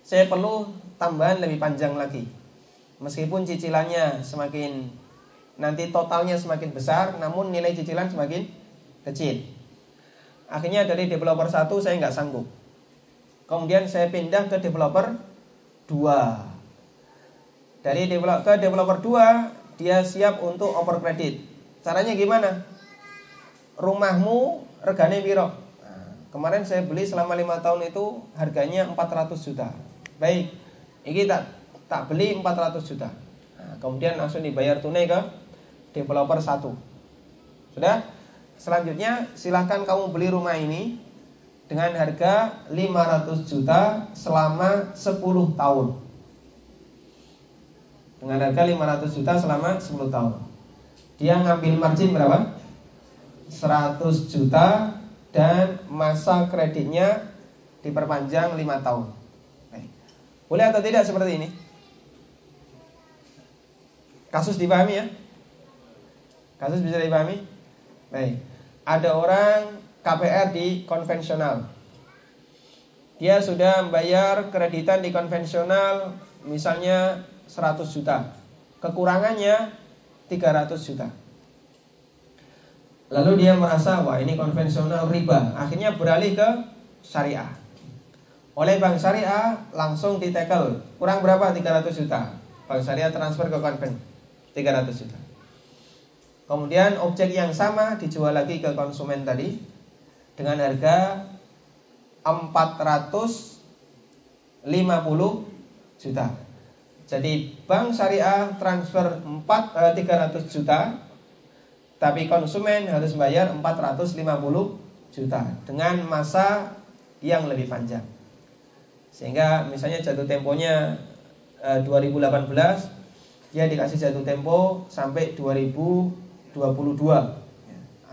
Saya perlu tambahan lebih panjang lagi Meskipun cicilannya semakin nanti totalnya semakin besar, namun nilai cicilan semakin kecil. Akhirnya dari developer satu saya nggak sanggup. Kemudian saya pindah ke developer 2. Dari developer ke developer 2, dia siap untuk over credit. Caranya gimana? Rumahmu regane piro? Nah, kemarin saya beli selama lima tahun itu harganya 400 juta. Baik, ini tak tak beli 400 juta. Nah, kemudian langsung dibayar tunai ke developer satu. Sudah? Selanjutnya silahkan kamu beli rumah ini dengan harga 500 juta selama 10 tahun. Dengan harga 500 juta selama 10 tahun. Dia ngambil margin berapa? 100 juta dan masa kreditnya diperpanjang 5 tahun. Boleh atau tidak seperti ini? Kasus dipahami ya? Kasus bisa dipahami? Baik. Ada orang KPR di konvensional. Dia sudah membayar kreditan di konvensional misalnya 100 juta. Kekurangannya 300 juta. Lalu dia merasa wah ini konvensional riba. Akhirnya beralih ke syariah. Oleh bank syariah langsung ditekel. Kurang berapa? 300 juta. Bank syariah transfer ke konven 300 juta. Kemudian objek yang sama dijual lagi ke konsumen tadi dengan harga 450 juta. Jadi bank syariah transfer 4 eh, 300 juta tapi konsumen harus bayar 450 juta dengan masa yang lebih panjang. Sehingga misalnya jatuh temponya e, 2018 dia dikasih jatuh tempo sampai 2022.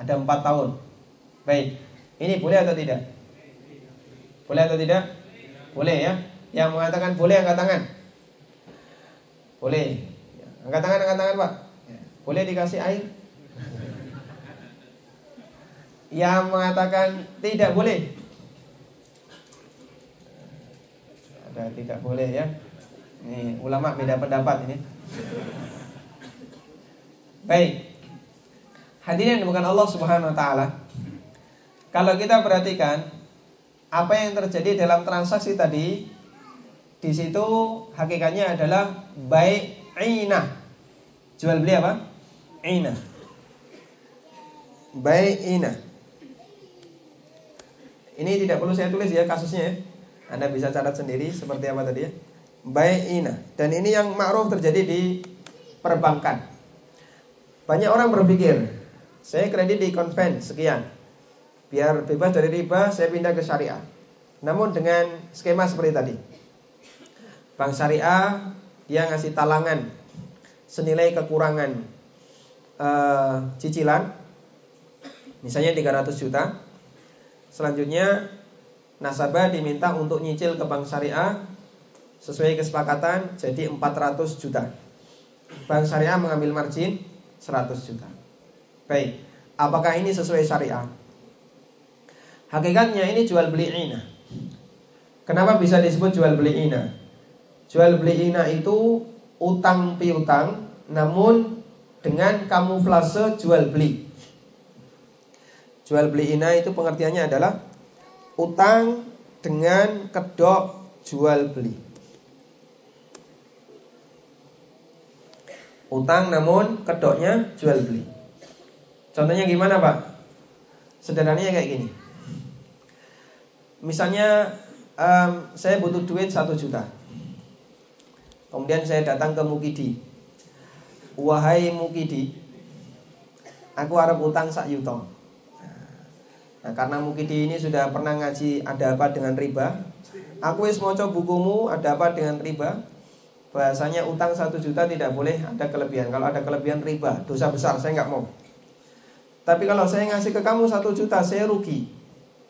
Ada 4 tahun. Baik. Ini boleh atau tidak? Boleh atau tidak? Boleh ya. Yang mengatakan boleh angkat tangan. Boleh. Angkat tangan, angkat tangan, Pak. Boleh dikasih air? yang mengatakan tidak boleh. Ada tidak boleh ya. Ini ulama beda pendapat ini. Baik. Hadirin bukan Allah Subhanahu wa taala. Kalau kita perhatikan apa yang terjadi dalam transaksi tadi di situ hakikatnya adalah baik ina. Jual beli apa? Ina. Baik ina. Ini tidak perlu saya tulis ya kasusnya ya. Anda bisa catat sendiri seperti apa tadi ya. ina Dan ini yang ma'ruf terjadi di perbankan. Banyak orang berpikir, saya kredit di konven sekian. Biar bebas dari riba, saya pindah ke syariah. Namun dengan skema seperti tadi. Bank syariah dia ngasih talangan senilai kekurangan uh, cicilan misalnya 300 juta Selanjutnya nasabah diminta untuk nyicil ke bank syariah sesuai kesepakatan jadi 400 juta. Bank syariah mengambil margin 100 juta. Baik, apakah ini sesuai syariah? Hakikatnya ini jual beli ina. Kenapa bisa disebut jual beli ina? Jual beli ina itu utang piutang namun dengan kamuflase jual beli. Jual beli ina itu pengertiannya adalah utang dengan kedok jual beli. Utang namun kedoknya jual beli. Contohnya gimana Pak? Sederhananya kayak gini. Misalnya um, saya butuh duit satu juta. Kemudian saya datang ke Mukidi. Wahai Mukidi, aku harap utang sak yuto. Nah, karena mungkin di ini sudah pernah ngaji ada apa dengan riba. Aku wis coba bukumu ada apa dengan riba. Bahasanya utang satu juta tidak boleh ada kelebihan. Kalau ada kelebihan riba, dosa besar, saya nggak mau. Tapi kalau saya ngasih ke kamu satu juta, saya rugi.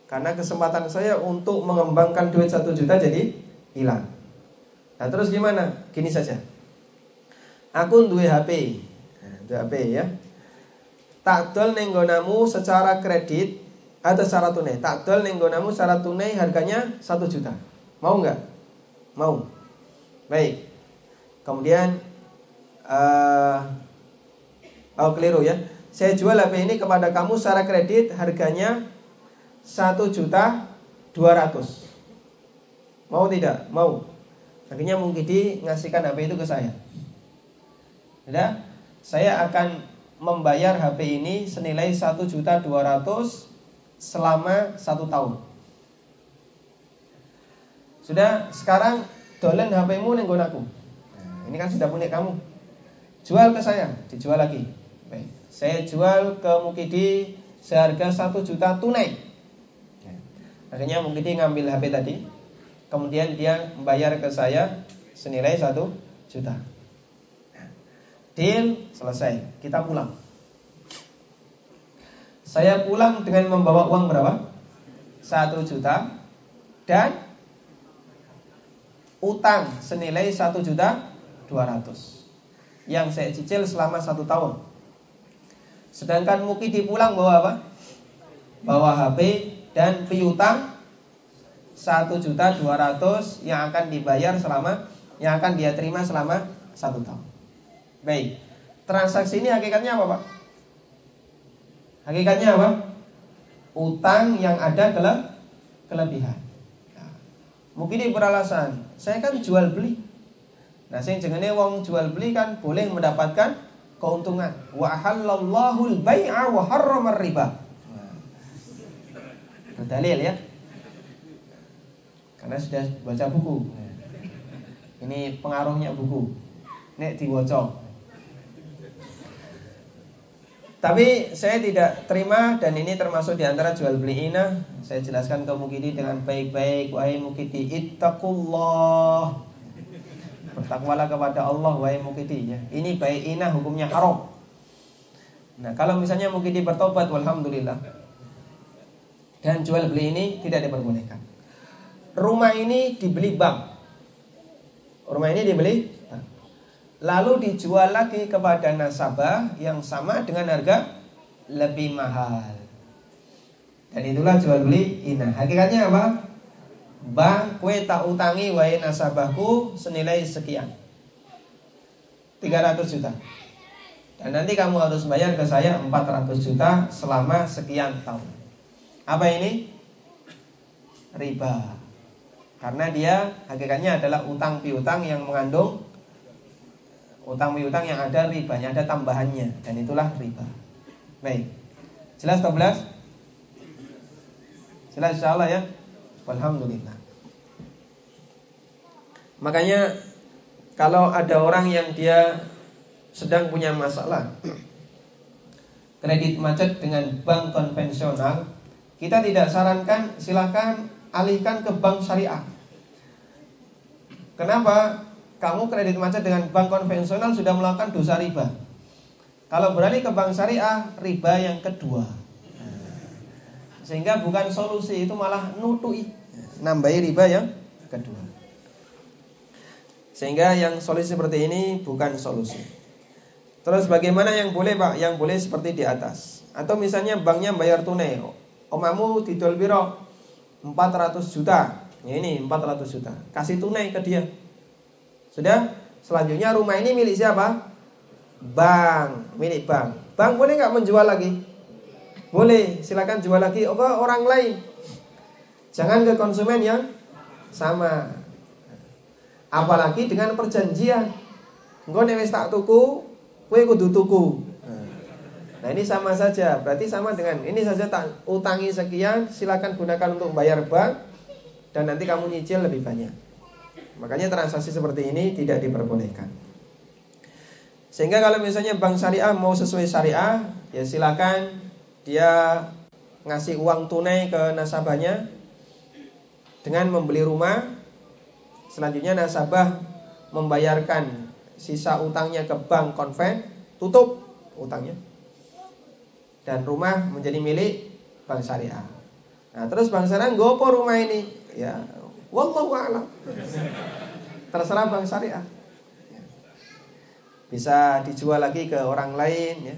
Karena kesempatan saya untuk mengembangkan duit satu juta jadi hilang. Nah terus gimana? Gini saja. Aku duwe HP. Nah, HP ya. Tak dol nenggonamu secara kredit atau secara tunai. Tak dol nenggonamu secara tunai harganya satu juta. Mau nggak? Mau. Baik. Kemudian uh, oh keliru ya. Saya jual HP ini kepada kamu secara kredit harganya satu juta dua ratus. Mau tidak? Mau. Akhirnya mungkin di ngasihkan HP itu ke saya. Ya, saya akan membayar HP ini senilai satu juta dua ratus selama satu tahun. Sudah sekarang dolen HPmu nenggon aku. Ini kan sudah punya kamu. Jual ke saya, dijual lagi. Baik. Saya jual ke Mukidi seharga satu juta tunai. Akhirnya Mukidi ngambil HP tadi. Kemudian dia membayar ke saya senilai satu juta. Deal selesai, kita pulang. Saya pulang dengan membawa uang berapa? Satu juta dan utang senilai satu juta dua ratus. yang saya cicil selama satu tahun. Sedangkan Mukidi pulang bawa apa? Bawa HP dan piutang satu juta dua ratus yang akan dibayar selama yang akan dia terima selama satu tahun. Baik, transaksi ini hakikatnya apa pak? Hakikatnya apa? Utang yang ada kele kelebihan. Nah, mungkin ini beralasan, saya kan jual beli. Nah, sing jengene wong jual beli kan boleh mendapatkan keuntungan. Wa halallahu al-bai'a wa harrama riba. Berdalil ya. Karena sudah baca buku. Ini pengaruhnya buku. Nek diwaca. Tapi saya tidak terima dan ini termasuk di antara jual beli ina. Saya jelaskan ke Mukidi dengan baik-baik. Wahai Mukidi, ittaqullah. Bertakwalah kepada Allah wahai Mukidi ya. Ini baik ina hukumnya haram. Nah, kalau misalnya Mukidi bertobat walhamdulillah. Dan jual beli ini tidak diperbolehkan. Rumah ini dibeli bank. Rumah ini dibeli lalu dijual lagi kepada nasabah yang sama dengan harga lebih mahal. Dan itulah jual beli ina. Hakikatnya apa? Bang, kue tak utangi wae nasabahku senilai sekian. 300 juta. Dan nanti kamu harus bayar ke saya 400 juta selama sekian tahun. Apa ini? Riba. Karena dia hakikatnya adalah utang piutang yang mengandung Utang piutang yang ada ribanya, ada tambahannya dan itulah riba. Baik. Jelas 12? Jelas insyaallah ya. Alhamdulillah. Makanya kalau ada orang yang dia sedang punya masalah kredit macet dengan bank konvensional, kita tidak sarankan silakan alihkan ke bank syariah. Kenapa? kamu kredit macet dengan bank konvensional sudah melakukan dosa riba. Kalau berani ke bank syariah, riba yang kedua. Sehingga bukan solusi, itu malah nutui. Nambahi riba yang kedua. Sehingga yang solusi seperti ini bukan solusi. Terus bagaimana yang boleh pak? Yang boleh seperti di atas. Atau misalnya banknya bayar tunai. Omamu di biro 400 juta. Ya ini 400 juta. Kasih tunai ke dia. Sudah? Selanjutnya rumah ini milik siapa? Bank, milik bank. Bank boleh nggak menjual lagi? Boleh, silakan jual lagi ke orang lain. Jangan ke konsumen yang sama. Apalagi dengan perjanjian. Engko nek wis tak tuku, kowe kudu tuku. Nah, ini sama saja. Berarti sama dengan ini saja tak utangi sekian, silakan gunakan untuk bayar bank dan nanti kamu nyicil lebih banyak. Makanya transaksi seperti ini tidak diperbolehkan. Sehingga kalau misalnya bank syariah mau sesuai syariah, ya silakan dia ngasih uang tunai ke nasabahnya dengan membeli rumah. Selanjutnya nasabah membayarkan sisa utangnya ke bank konven, tutup utangnya. Dan rumah menjadi milik bank syariah. Nah, terus bank syariah gopo rumah ini? Ya, Wallahu a'lam. Terserah bank syariah. Bisa dijual lagi ke orang lain ya.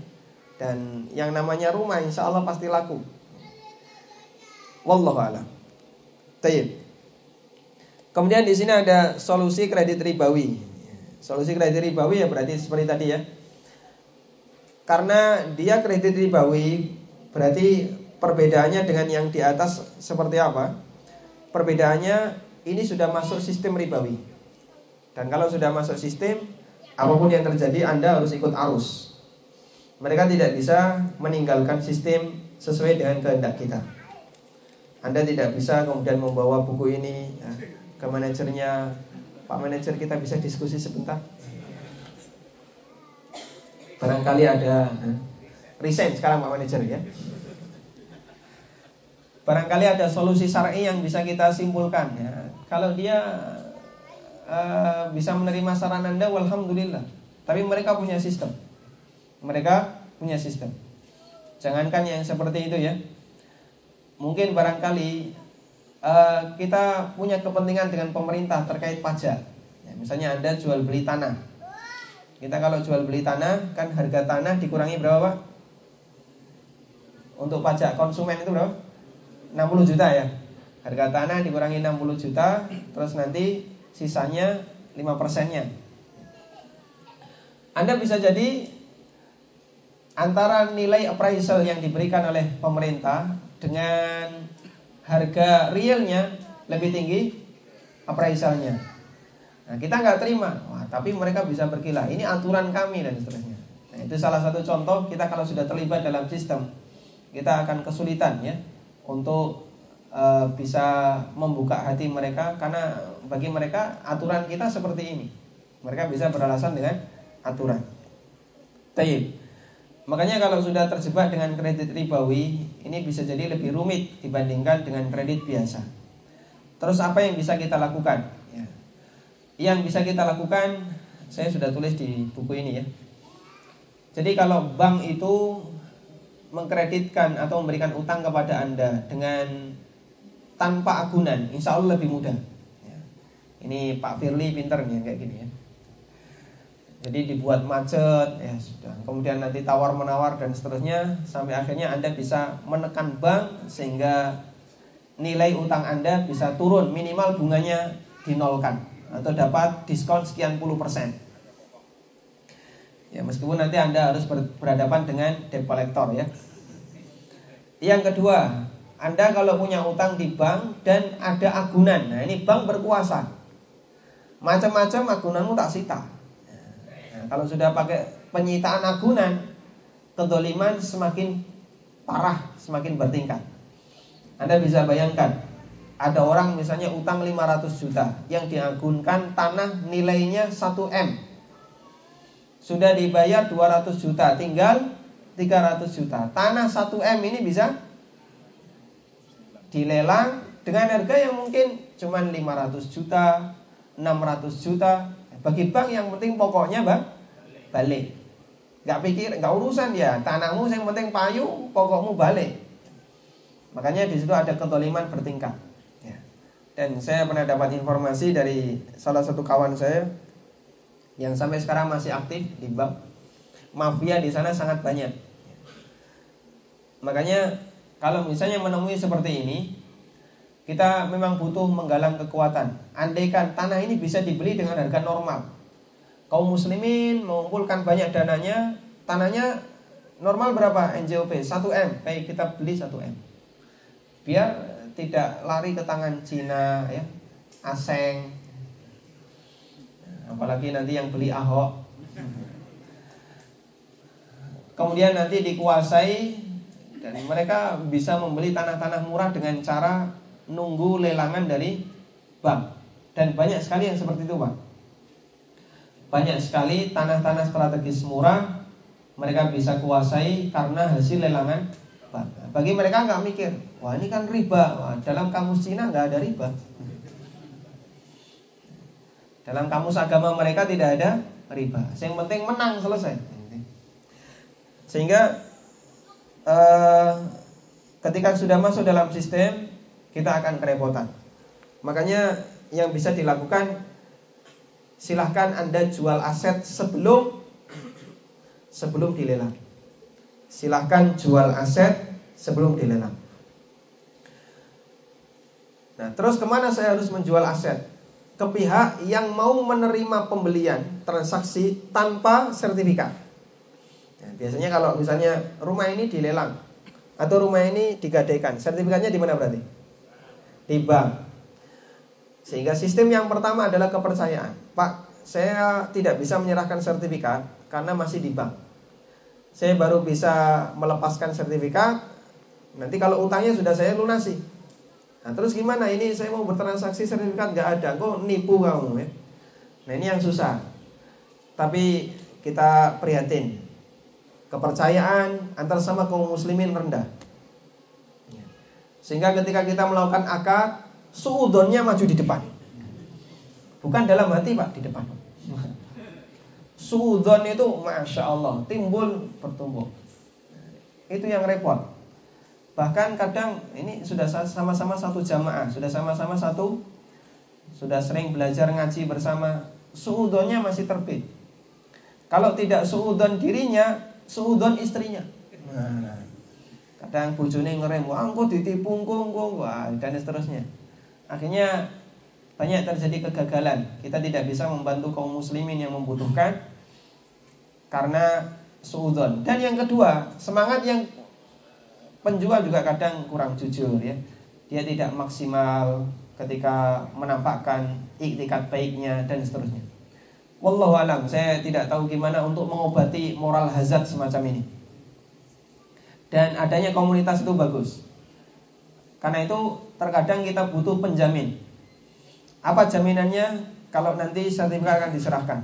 Dan yang namanya rumah insya Allah pasti laku. Wallahu a'lam. Tayyib. Kemudian di sini ada solusi kredit ribawi. Solusi kredit ribawi ya berarti seperti tadi ya. Karena dia kredit ribawi berarti perbedaannya dengan yang di atas seperti apa? Perbedaannya ini sudah masuk sistem ribawi. Dan kalau sudah masuk sistem, apa pun yang terjadi Anda harus ikut arus. Mereka tidak bisa meninggalkan sistem sesuai dengan kehendak kita. Anda tidak bisa kemudian membawa buku ini ya, ke manajernya. Pak manajer kita bisa diskusi sebentar. Barangkali ada ya, resign sekarang Pak manajer ya. Barangkali ada solusi syar'i yang bisa kita simpulkan ya. Kalau dia uh, bisa menerima saran Anda, alhamdulillah. Tapi mereka punya sistem. Mereka punya sistem. Jangankan yang seperti itu ya. Mungkin barangkali uh, kita punya kepentingan dengan pemerintah terkait pajak. Ya, misalnya Anda jual beli tanah. Kita kalau jual beli tanah kan harga tanah dikurangi berapa Pak? Untuk pajak konsumen itu berapa? 60 juta ya. Harga tanah dikurangi 60 juta, terus nanti sisanya 5 persennya. Anda bisa jadi antara nilai appraisal yang diberikan oleh pemerintah dengan harga realnya lebih tinggi appraisalnya. Nah, kita nggak terima, Wah, tapi mereka bisa berkilah. Ini aturan kami dan seterusnya. Nah, itu salah satu contoh kita kalau sudah terlibat dalam sistem, kita akan kesulitan ya untuk e, bisa membuka hati mereka karena bagi mereka aturan kita seperti ini. Mereka bisa beralasan dengan aturan. Taib. Makanya kalau sudah terjebak dengan kredit ribawi, ini bisa jadi lebih rumit dibandingkan dengan kredit biasa. Terus apa yang bisa kita lakukan? Ya. Yang bisa kita lakukan, saya sudah tulis di buku ini ya. Jadi kalau bank itu mengkreditkan atau memberikan utang kepada Anda dengan tanpa agunan, insya Allah lebih mudah. Ya. Ini Pak Firly pinter nih kayak gini ya. Jadi dibuat macet ya sudah. Kemudian nanti tawar menawar dan seterusnya sampai akhirnya Anda bisa menekan bank sehingga nilai utang Anda bisa turun minimal bunganya dinolkan atau dapat diskon sekian puluh persen. Ya meskipun nanti Anda harus berhadapan dengan debt collector ya. Yang kedua, Anda kalau punya utang di bank dan ada agunan. Nah, ini bank berkuasa. Macam-macam agunanmu tak sita kalau sudah pakai penyitaan agunan, kedoliman semakin parah, semakin bertingkat. Anda bisa bayangkan, ada orang misalnya utang 500 juta, yang diagunkan tanah nilainya 1 M. Sudah dibayar 200 juta, tinggal 300 juta. Tanah 1 M ini bisa dilelang dengan harga yang mungkin cuma 500 juta, 600 juta. Bagi bank yang penting pokoknya bang balik. Gak pikir, gak urusan ya. Tanahmu yang penting payu, pokokmu balik. Makanya di situ ada ketoliman bertingkat. Ya. Dan saya pernah dapat informasi dari salah satu kawan saya yang sampai sekarang masih aktif di bank. Mafia di sana sangat banyak. Makanya kalau misalnya menemui seperti ini, kita memang butuh menggalang kekuatan. Andaikan tanah ini bisa dibeli dengan harga normal, kaum muslimin mengumpulkan banyak dananya, tanahnya normal berapa NJOP? 1M. Baik, kita beli 1M. Biar tidak lari ke tangan Cina ya, Aseng. Apalagi nanti yang beli Ahok. Kemudian nanti dikuasai dan mereka bisa membeli tanah-tanah murah dengan cara nunggu lelangan dari bank. Dan banyak sekali yang seperti itu, Pak banyak sekali tanah-tanah strategis murah mereka bisa kuasai karena hasil lelangan bagi mereka nggak mikir wah ini kan riba wah, dalam kamus Cina nggak ada riba dalam kamus agama mereka tidak ada riba yang penting menang selesai sehingga eh, ketika sudah masuk dalam sistem kita akan kerepotan makanya yang bisa dilakukan silahkan Anda jual aset sebelum sebelum dilelang. Silahkan jual aset sebelum dilelang. Nah, terus ke mana saya harus menjual aset? Ke pihak yang mau menerima pembelian transaksi tanpa sertifikat. Nah, biasanya kalau misalnya rumah ini dilelang atau rumah ini digadaikan, sertifikatnya di mana berarti? Di bank. Sehingga sistem yang pertama adalah kepercayaan. Pak, saya tidak bisa menyerahkan sertifikat karena masih di bank. Saya baru bisa melepaskan sertifikat. Nanti kalau utangnya sudah saya lunasi. Nah terus gimana? Ini saya mau bertransaksi sertifikat nggak ada. Kok nipu kamu ya? Nah ini yang susah. Tapi kita prihatin. Kepercayaan antar sama kaum muslimin rendah. Sehingga ketika kita melakukan akad suudonnya maju di depan. Bukan dalam hati pak, di depan. Suudon itu masya Allah timbul bertumbuh. Itu yang repot. Bahkan kadang ini sudah sama-sama satu jamaah, sudah sama-sama satu, sudah sering belajar ngaji bersama, suudonnya masih terbit. Kalau tidak suudon dirinya, suudon istrinya. Nah, kadang bujuni ngerem, wah engko ditipu engko wah dan seterusnya. Akhirnya banyak terjadi kegagalan. Kita tidak bisa membantu kaum muslimin yang membutuhkan karena suudon. Dan yang kedua, semangat yang penjual juga kadang kurang jujur ya. Dia tidak maksimal ketika menampakkan iktikat baiknya dan seterusnya. Wallahu alam, saya tidak tahu gimana untuk mengobati moral hazard semacam ini. Dan adanya komunitas itu bagus. Karena itu terkadang kita butuh penjamin. Apa jaminannya kalau nanti sertifikat akan diserahkan?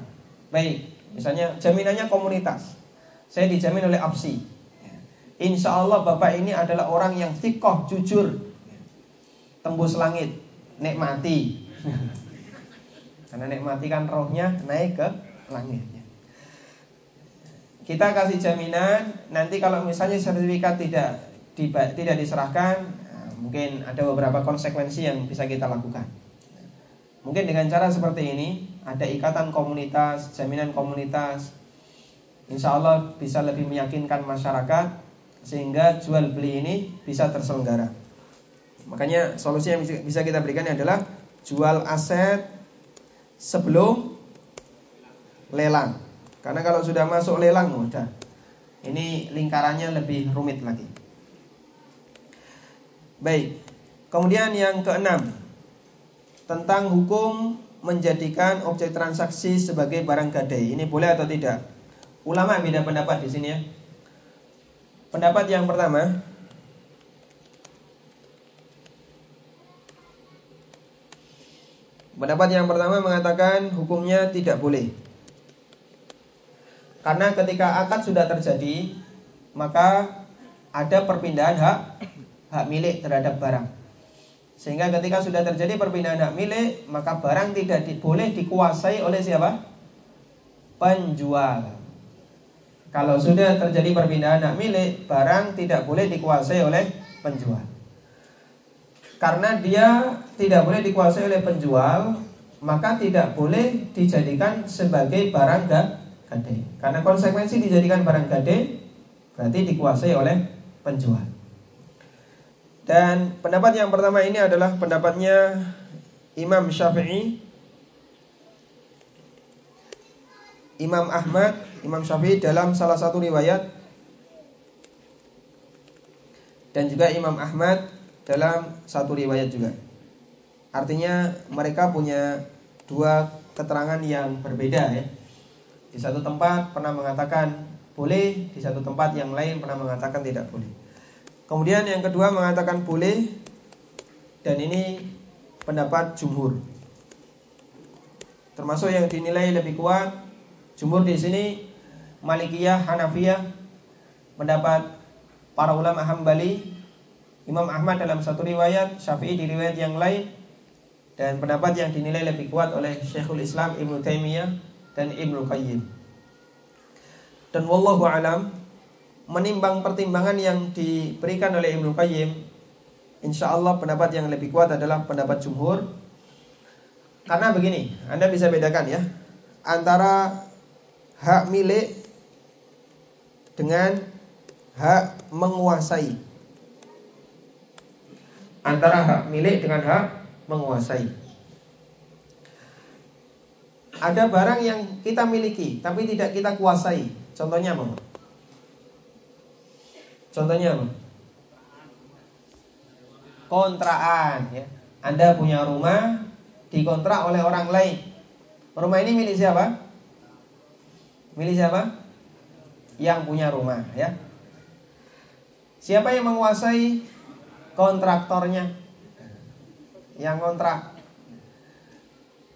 Baik, misalnya jaminannya komunitas. Saya dijamin oleh APSI. Insya Allah Bapak ini adalah orang yang fikoh, jujur, tembus langit nikmati. Karena nikmati kan rohnya naik ke langit. Kita kasih jaminan nanti kalau misalnya sertifikat tidak tidak diserahkan, nah, mungkin ada beberapa konsekuensi yang bisa kita lakukan. Mungkin dengan cara seperti ini, ada ikatan komunitas, jaminan komunitas, insya Allah bisa lebih meyakinkan masyarakat sehingga jual beli ini bisa terselenggara. Makanya solusi yang bisa kita berikan adalah jual aset sebelum lelang. Karena kalau sudah masuk lelang mudah. Ini lingkarannya lebih rumit lagi. Baik. Kemudian yang keenam tentang hukum menjadikan objek transaksi sebagai barang gadai. Ini boleh atau tidak? Ulama beda pendapat di sini ya. Pendapat yang pertama, Pendapat yang pertama mengatakan hukumnya tidak boleh. Karena ketika akad sudah terjadi, maka ada perpindahan hak hak milik terhadap barang. Sehingga ketika sudah terjadi perpindahan hak milik, maka barang tidak di, boleh dikuasai oleh siapa? Penjual. Kalau sudah terjadi perpindahan hak milik, barang tidak boleh dikuasai oleh penjual karena dia tidak boleh dikuasai oleh penjual, maka tidak boleh dijadikan sebagai barang gade. Karena konsekuensi dijadikan barang gade berarti dikuasai oleh penjual. Dan pendapat yang pertama ini adalah pendapatnya Imam Syafi'i, Imam Ahmad, Imam Syafi'i dalam salah satu riwayat dan juga Imam Ahmad dalam satu riwayat juga. Artinya mereka punya dua keterangan yang berbeda ya. Di satu tempat pernah mengatakan boleh, di satu tempat yang lain pernah mengatakan tidak boleh. Kemudian yang kedua mengatakan boleh dan ini pendapat jumhur. Termasuk yang dinilai lebih kuat jumhur di sini Malikiyah, Hanafiyah, pendapat para ulama Hambali Imam Ahmad dalam satu riwayat, Syafi'i di riwayat yang lain dan pendapat yang dinilai lebih kuat oleh Syekhul Islam Ibnu Taimiyah dan Ibnu Qayyim. Dan wallahu alam menimbang pertimbangan yang diberikan oleh Ibnu Qayyim, insya Allah pendapat yang lebih kuat adalah pendapat jumhur. Karena begini, Anda bisa bedakan ya antara hak milik dengan hak menguasai antara hak milik dengan hak menguasai. Ada barang yang kita miliki tapi tidak kita kuasai. Contohnya apa? Contohnya apa? Kontraan ya. Anda punya rumah dikontrak oleh orang lain. Rumah ini milik siapa? Milik siapa? Yang punya rumah ya. Siapa yang menguasai kontraktornya yang kontrak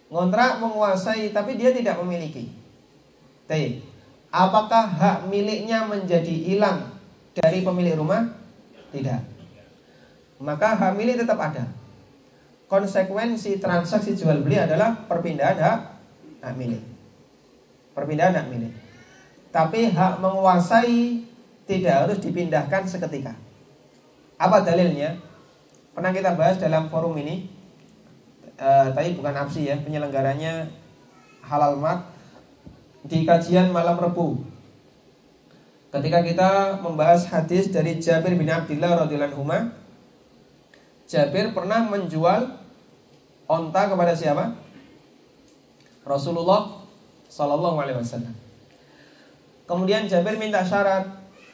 ngontrak menguasai tapi dia tidak memiliki T. Apakah hak miliknya menjadi hilang dari pemilik rumah? Tidak. Maka hak milik tetap ada. Konsekuensi transaksi jual beli adalah perpindahan hak hak milik. Perpindahan hak milik. Tapi hak menguasai tidak harus dipindahkan seketika. Apa dalilnya? Pernah kita bahas dalam forum ini. E, tapi bukan APSI ya, penyelenggaranya Halal Mat. di kajian malam Rebu. Ketika kita membahas hadis dari Jabir bin Abdullah radhiyallahu anhu, Jabir pernah menjual onta kepada siapa? Rasulullah Sallallahu Alaihi Wasallam. Kemudian Jabir minta syarat,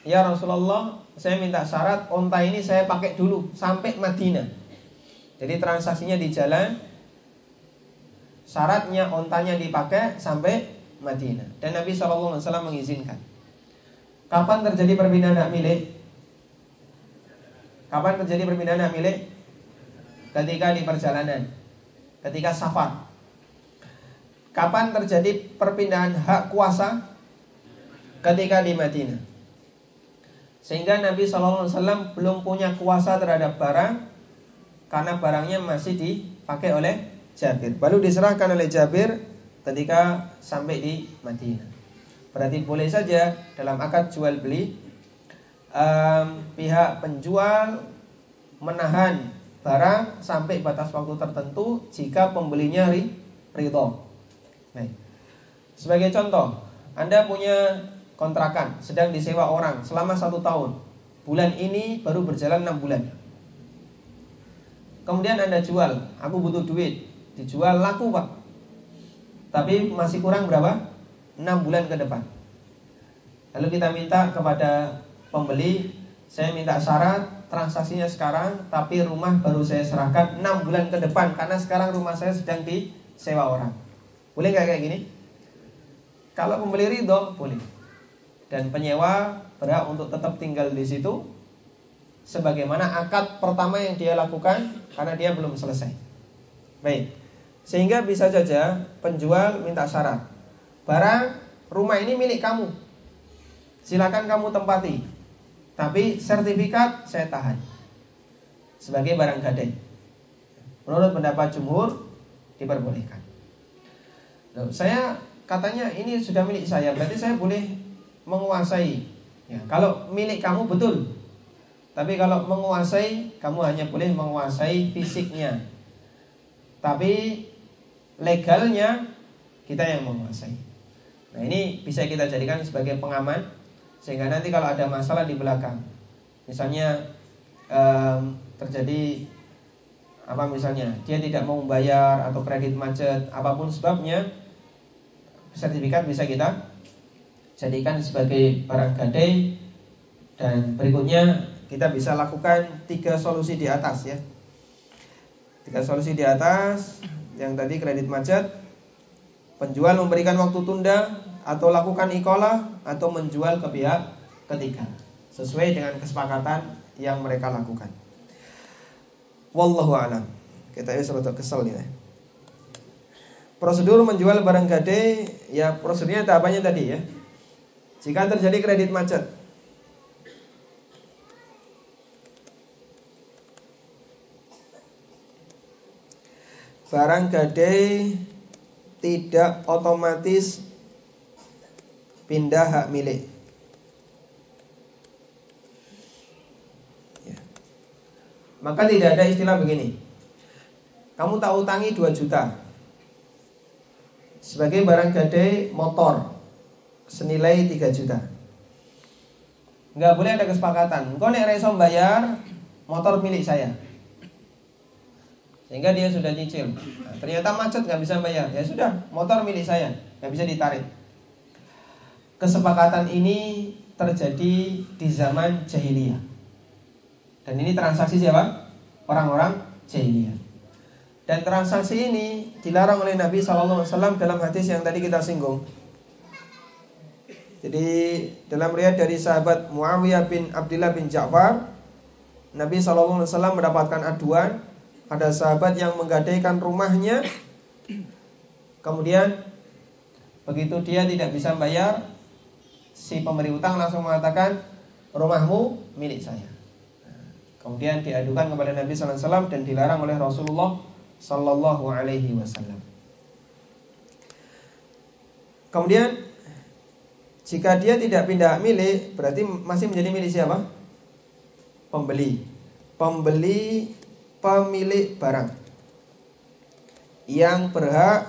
ya Rasulullah, saya minta syarat onta ini saya pakai dulu sampai Madinah. Jadi transaksinya di jalan, syaratnya ontanya dipakai sampai Madinah. Dan Nabi Shallallahu Alaihi Wasallam mengizinkan. Kapan terjadi perpindahan hak milik? Kapan terjadi perpindahan hak milik? Ketika di perjalanan, ketika safar. Kapan terjadi perpindahan hak kuasa? Ketika di Madinah. Sehingga Nabi SAW belum punya kuasa terhadap barang karena barangnya masih dipakai oleh Jabir. Lalu diserahkan oleh Jabir ketika sampai di Madinah. Berarti boleh saja dalam akad jual beli um, pihak penjual menahan barang sampai batas waktu tertentu jika pembelinya ridho. Baik. Sebagai contoh, Anda punya kontrakan sedang disewa orang selama satu tahun. Bulan ini baru berjalan enam bulan. Kemudian Anda jual, aku butuh duit, dijual laku pak. Tapi masih kurang berapa? Enam bulan ke depan. Lalu kita minta kepada pembeli, saya minta syarat transaksinya sekarang, tapi rumah baru saya serahkan enam bulan ke depan karena sekarang rumah saya sedang disewa orang. Boleh nggak kayak gini? Kalau pembeli ridho, boleh. Dan penyewa berhak untuk tetap tinggal di situ sebagaimana akad pertama yang dia lakukan karena dia belum selesai. Baik. Sehingga bisa saja penjual minta syarat. Barang rumah ini milik kamu. Silakan kamu tempati. Tapi sertifikat saya tahan. Sebagai barang gadai. Menurut pendapat jumhur diperbolehkan. Saya katanya ini sudah milik saya, berarti saya boleh menguasai. Ya, kalau milik kamu betul. Tapi kalau menguasai, kamu hanya boleh menguasai fisiknya. Tapi legalnya kita yang menguasai. Nah, ini bisa kita jadikan sebagai pengaman sehingga nanti kalau ada masalah di belakang, misalnya um, terjadi apa misalnya dia tidak mau membayar atau kredit macet apa pun sebabnya sertifikat bisa kita jadikan sebagai barang gadai dan berikutnya kita bisa lakukan tiga solusi di atas ya. Tiga solusi di atas yang tadi kredit macet, penjual memberikan waktu tunda atau lakukan ikola atau menjual ke pihak ketiga sesuai dengan kesepakatan yang mereka lakukan. Wallahu a'lam. Kita ini sudah kesel nih. Ya. Prosedur menjual barang gade ya prosedurnya tahapannya tadi ya. Jika terjadi kredit macet, barang gade tidak otomatis pindah hak milik. Ya. Maka tidak ada istilah begini. Kamu tak utangi 2 juta sebagai barang gadai motor senilai 3 juta. Enggak boleh ada kesepakatan. Engkau nek reso bayar motor milik saya. Sehingga dia sudah nyicil. Nah, ternyata macet nggak bisa bayar. Ya sudah, motor milik saya, nggak bisa ditarik. Kesepakatan ini terjadi di zaman jahiliyah. Dan ini transaksi siapa? Orang-orang jahiliyah. Dan transaksi ini dilarang oleh Nabi SAW dalam hadis yang tadi kita singgung. Jadi dalam riwayat dari sahabat Muawiyah bin Abdullah bin Ja'far, Nabi SAW mendapatkan aduan ada sahabat yang menggadaikan rumahnya, kemudian begitu dia tidak bisa bayar, si pemberi utang langsung mengatakan rumahmu milik saya. Kemudian diadukan kepada Nabi SAW dan dilarang oleh Rasulullah Sallallahu Alaihi Wasallam. Kemudian jika dia tidak pindah milik, berarti masih menjadi milik siapa? Pembeli. Pembeli pemilik barang yang berhak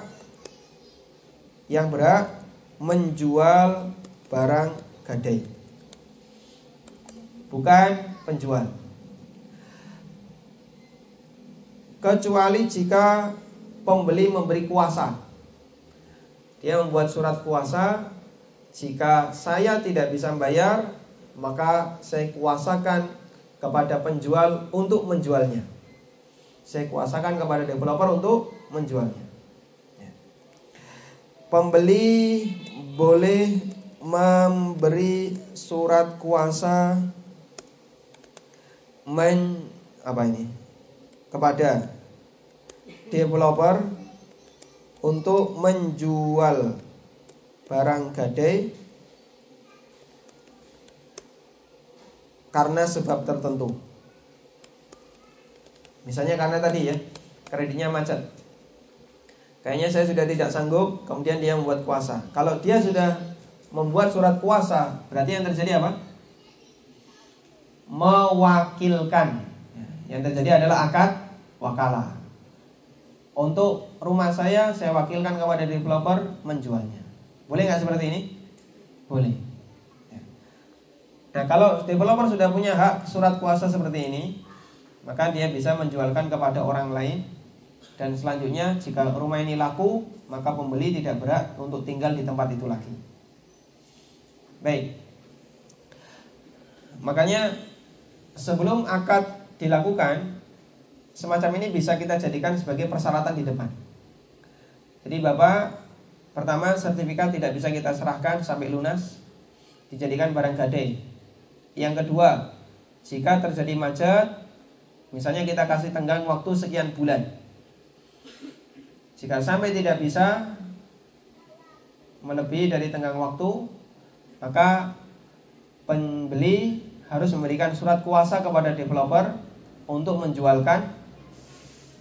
yang berhak menjual barang gadai. Bukan penjual. Kecuali jika pembeli memberi kuasa. Dia membuat surat kuasa, jika saya tidak bisa bayar, maka saya kuasakan kepada penjual untuk menjualnya. Saya kuasakan kepada developer untuk menjualnya. Ya. Pembeli boleh memberi surat kuasa men apa ini kepada developer untuk menjual barang gadai karena sebab tertentu. Misalnya karena tadi ya, kreditnya macet. Kayaknya saya sudah tidak sanggup, kemudian dia membuat kuasa. Kalau dia sudah membuat surat kuasa, berarti yang terjadi apa? Mewakilkan. Yang terjadi adalah akad wakalah. Untuk rumah saya, saya wakilkan kepada developer menjualnya. Boleh nggak seperti ini? Boleh. Nah, kalau developer sudah punya hak surat kuasa seperti ini, maka dia bisa menjualkan kepada orang lain dan selanjutnya jika rumah ini laku, maka pembeli tidak berat untuk tinggal di tempat itu lagi. Baik. Makanya sebelum akad dilakukan, semacam ini bisa kita jadikan sebagai persyaratan di depan. Jadi Bapak, pertama sertifikat tidak bisa kita serahkan sampai lunas, dijadikan barang gadai yang kedua, jika terjadi macet, misalnya kita kasih tenggang waktu sekian bulan. Jika sampai tidak bisa melebihi dari tenggang waktu, maka pembeli harus memberikan surat kuasa kepada developer untuk menjualkan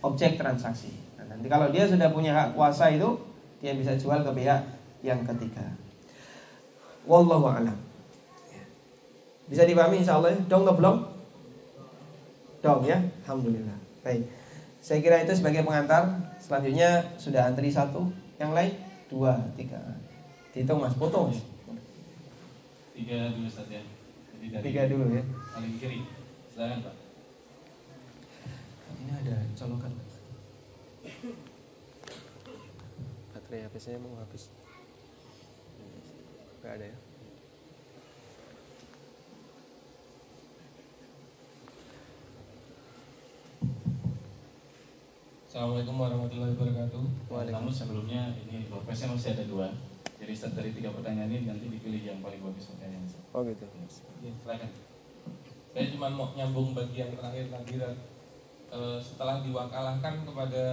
objek transaksi. Nah, nanti kalau dia sudah punya hak kuasa itu, dia bisa jual ke pihak yang ketiga. Wallahu a'lam. Bisa dipahami insya Allah Dong atau belum? Dong ya? Alhamdulillah. Baik. Saya kira itu sebagai pengantar. Selanjutnya sudah antri satu Yang lain Dua Tiga. Dihitung mas. Potong. Ya Tiga dulu saja ya. Jadi dari Tiga dulu ya. Paling kiri. Silahkan Pak Ini ada colokan Baterai HP saya mau habis Gak ada ya Assalamualaikum warahmatullahi wabarakatuh. Namun sebelumnya ini profesnya masih ada dua. Jadi dari tiga pertanyaan ini nanti dipilih yang paling bagus pertanyaan. Oh gitu. Ya, silakan. Saya cuma mau nyambung bagian terakhir tadi e, setelah diwakalahkan kepada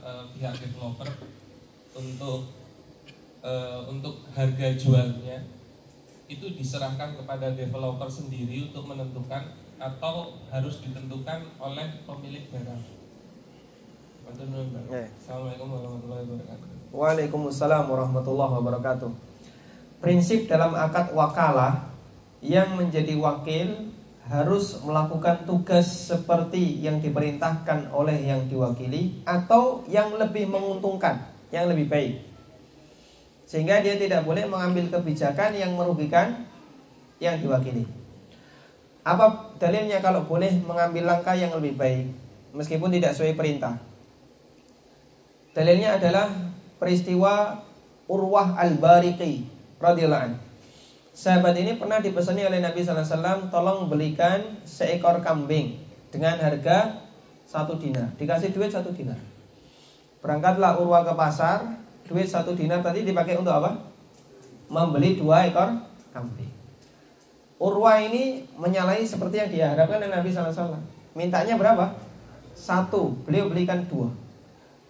e, pihak developer untuk e, untuk harga jualnya itu diserahkan kepada developer sendiri untuk menentukan atau harus ditentukan oleh pemilik barang. Eh. Assalamualaikum warahmatullahi wabarakatuh. Waalaikumsalam warahmatullahi wabarakatuh. Prinsip dalam akad wakalah yang menjadi wakil harus melakukan tugas seperti yang diperintahkan oleh yang diwakili atau yang lebih menguntungkan, yang lebih baik. Sehingga dia tidak boleh mengambil kebijakan yang merugikan yang diwakili. Apa dalilnya kalau boleh mengambil langkah yang lebih baik meskipun tidak sesuai perintah? Dalilnya adalah peristiwa Urwah Al-Bariqi radhiyallahu anhu. Sahabat ini pernah dipesani oleh Nabi sallallahu alaihi wasallam tolong belikan seekor kambing dengan harga satu dinar. Dikasih duit satu dinar. Berangkatlah Urwah ke pasar, duit satu dinar tadi dipakai untuk apa? Membeli dua ekor kambing. Urwah ini menyalahi seperti yang diharapkan oleh Nabi sallallahu alaihi wasallam. Mintanya berapa? Satu, beliau belikan dua.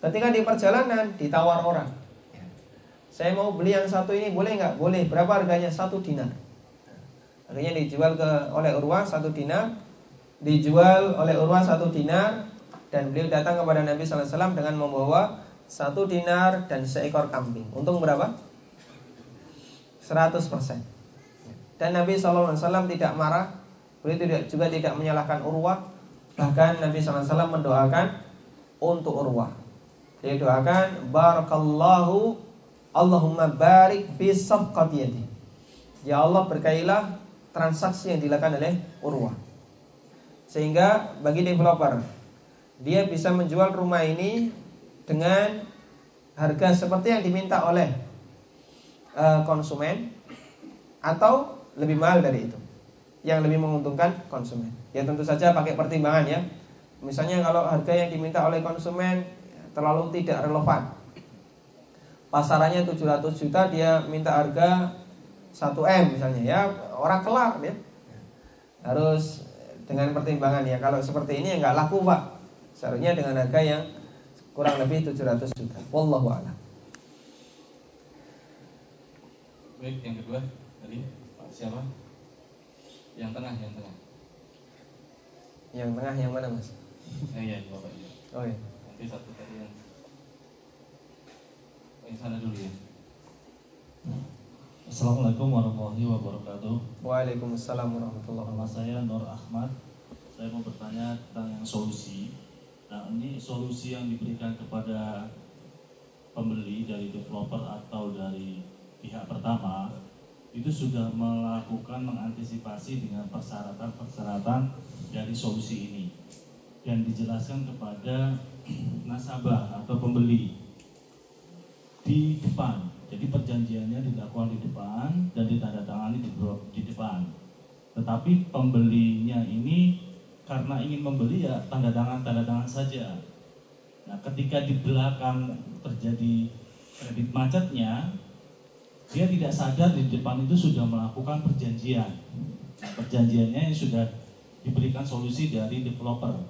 Ketika di perjalanan ditawar orang. Saya mau beli yang satu ini boleh nggak? Boleh. Berapa harganya? Satu dinar. Akhirnya dijual ke oleh Urwah satu dinar. Dijual oleh Urwah satu dinar. Dan beliau datang kepada Nabi SAW dengan membawa satu dinar dan seekor kambing. Untung berapa? 100%. Dan Nabi SAW tidak marah. Beliau tidak, juga tidak menyalahkan Urwah. Bahkan Nabi SAW mendoakan untuk Urwah. Dia doakan barakallahu Allahumma barik fi safqati yadi. Ya Allah berkailah transaksi yang dilakukan oleh Urwah. Sehingga bagi developer dia bisa menjual rumah ini dengan harga seperti yang diminta oleh uh, konsumen atau lebih mahal dari itu. Yang lebih menguntungkan konsumen. Ya tentu saja pakai pertimbangan ya. Misalnya kalau harga yang diminta oleh konsumen terlalu tidak relevan. Pasarannya 700 juta dia minta harga 1M misalnya ya, orang kelar ya. Harus dengan pertimbangan ya. Kalau seperti ini ya nggak laku, Pak. Seharusnya dengan harga yang kurang lebih 700 juta. Wallahu a'lam. Baik, yang kedua tadi Pak siapa? Yang tengah, yang tengah. Yang tengah yang mana, Mas? Eh, iya, Bapak iya. Oh iya. Nanti satu yang sana dulu ya. Assalamualaikum warahmatullahi wabarakatuh. Waalaikumsalam warahmatullahi Nama saya Nur Ahmad. Saya mau bertanya tentang yang solusi. Nah, ini solusi yang diberikan kepada pembeli dari developer atau dari pihak pertama itu sudah melakukan mengantisipasi dengan persyaratan-persyaratan dari solusi ini dan dijelaskan kepada nasabah atau pembeli di depan jadi perjanjiannya dilakukan di depan dan ditandatangani di, di depan. Tetapi pembelinya ini karena ingin membeli ya tanda tangan tanda tangan saja. Nah, ketika di belakang terjadi kredit macetnya, dia tidak sadar di depan itu sudah melakukan perjanjian. Nah, perjanjiannya yang sudah diberikan solusi dari developer.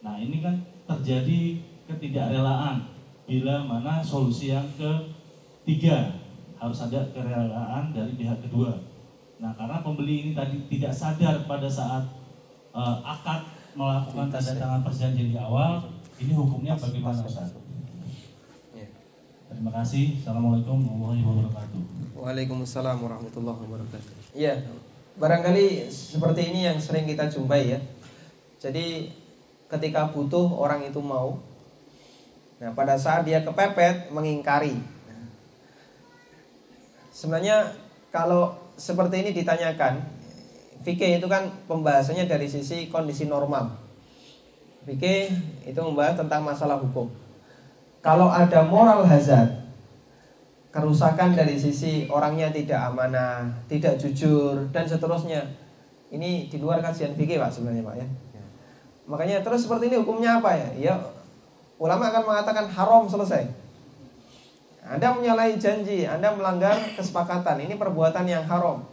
Nah, ini kan terjadi ketidakrelaan bila mana solusi yang ke Tiga, harus ada kerelaan dari pihak kedua. Nah, karena pembeli ini tadi tidak sadar pada saat uh, akad melakukan tanda tangan perjanjian di awal, ini hukumnya bagaimana Ustaz? Ya. Terima kasih. Assalamualaikum warahmatullahi wabarakatuh. Waalaikumsalam warahmatullahi wabarakatuh. Iya, barangkali seperti ini yang sering kita jumpai ya. Jadi ketika butuh orang itu mau, nah pada saat dia kepepet mengingkari, Sebenarnya kalau seperti ini ditanyakan, fikih itu kan pembahasannya dari sisi kondisi normal. Fikih itu membahas tentang masalah hukum. Kalau ada moral hazard, kerusakan dari sisi orangnya tidak amanah, tidak jujur dan seterusnya. Ini di luar kajian fikih Pak sebenarnya Pak ya. Makanya terus seperti ini hukumnya apa ya? Ya ulama akan mengatakan haram selesai. Anda menyalahi janji, Anda melanggar kesepakatan. Ini perbuatan yang haram.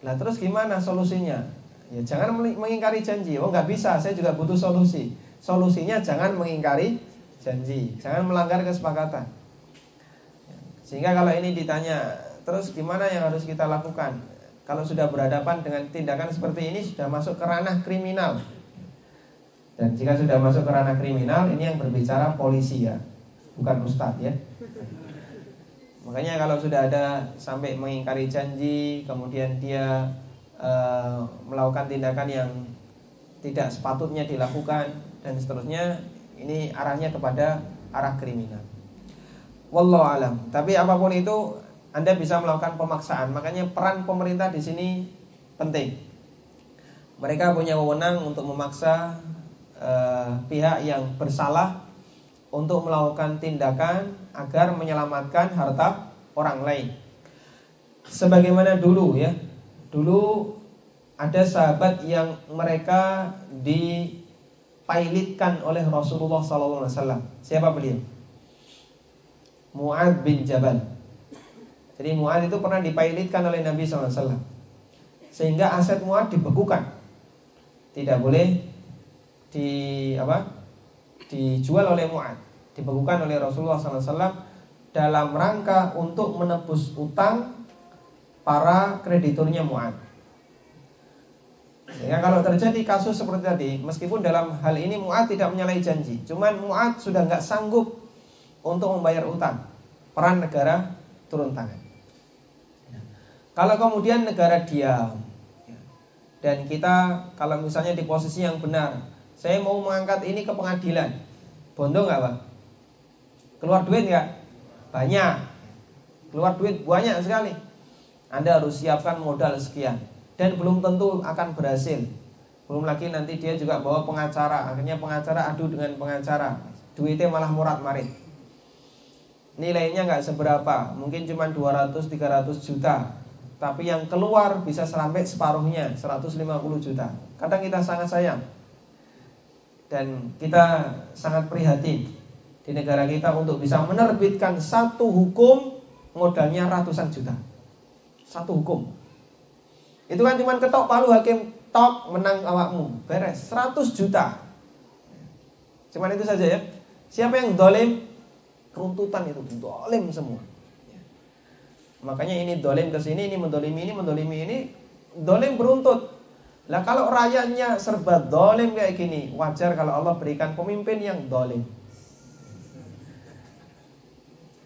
Nah terus gimana solusinya? Ya jangan mengingkari janji. Oh nggak bisa, saya juga butuh solusi. Solusinya jangan mengingkari janji, jangan melanggar kesepakatan. Sehingga kalau ini ditanya, terus gimana yang harus kita lakukan? Kalau sudah berhadapan dengan tindakan seperti ini sudah masuk ke ranah kriminal. Dan jika sudah masuk ke ranah kriminal, ini yang berbicara polisi ya, bukan ustadz ya. Makanya kalau sudah ada sampai mengingkari janji, kemudian dia e, melakukan tindakan yang tidak sepatutnya dilakukan dan seterusnya, ini arahnya kepada arah kriminal. Wallahu alam. Tapi apa pun itu Anda bisa melakukan pemaksaan. Makanya peran pemerintah di sini penting. Mereka punya wewenang untuk memaksa e, pihak yang bersalah untuk melakukan tindakan agar menyelamatkan harta orang lain. Sebagaimana dulu ya, dulu ada sahabat yang mereka dipailitkan oleh Rasulullah SAW. Siapa beliau? Muad bin Jabal. Jadi Muad itu pernah dipailitkan oleh Nabi SAW. Sehingga aset Muad dibekukan. Tidak boleh di apa? dijual oleh Muad dibekukan oleh Rasulullah SAW dalam rangka untuk menebus utang para krediturnya Mu'ad. Ya kalau terjadi kasus seperti tadi, meskipun dalam hal ini Mu'ad tidak menyalahi janji, cuman Mu'ad sudah nggak sanggup untuk membayar utang, peran negara turun tangan. Kalau kemudian negara diam dan kita kalau misalnya di posisi yang benar, saya mau mengangkat ini ke pengadilan, bondo nggak pak? Keluar duit nggak? Banyak. keluar duit banyak sekali. Anda harus siapkan modal sekian dan belum tentu akan berhasil. Belum lagi nanti dia juga bawa pengacara, akhirnya pengacara adu dengan pengacara. Duitnya malah murat marit. Nilainya nggak seberapa, mungkin cuma 200-300 juta. Tapi yang keluar bisa sampai separuhnya, 150 juta. Kadang kita sangat sayang. Dan kita sangat prihatin di negara kita untuk bisa menerbitkan satu hukum modalnya ratusan juta. Satu hukum. Itu kan cuma ketok palu hakim tok menang awakmu. Beres 100 juta. Cuman itu saja ya. Siapa yang dolim keruntutan itu dolim semua. Makanya ini dolim ke sini, ini mendolimi ini, mendolimi ini, dolim beruntut. Lah kalau rakyatnya serba dolim kayak gini, wajar kalau Allah berikan pemimpin yang dolim.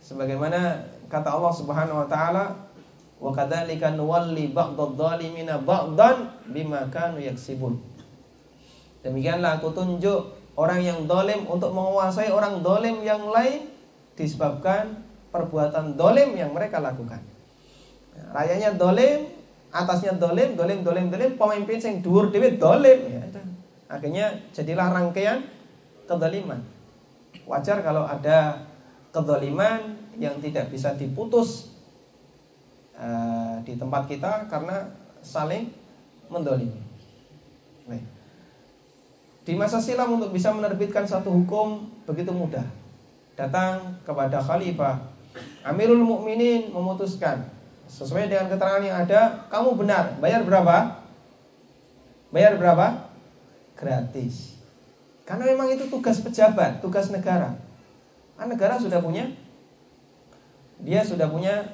Sebagaimana kata Allah Subhanahu wa taala, Wa kadzalika nuwalli ba'dadh ba'dan bima yaksibun. Demikianlah aku tunjuk orang yang dolim untuk menguasai orang dolim yang lain disebabkan perbuatan dolim yang mereka lakukan. Rayanya dolim, atasnya dolim, dolim, dolim, dolim, pemimpin yang dhuwur dhewe dolim. Ya, Akhirnya jadilah rangkaian kedoliman. Wajar kalau ada kedoliman yang tidak bisa diputus uh, di tempat kita karena saling mendolimi. Di masa silam untuk bisa menerbitkan satu hukum begitu mudah. Datang kepada khalifah, Amirul Mukminin memutuskan sesuai dengan keterangan yang ada, kamu benar. Bayar berapa? Bayar berapa? Gratis. Karena memang itu tugas pejabat, tugas negara. Kan negara sudah punya dia sudah punya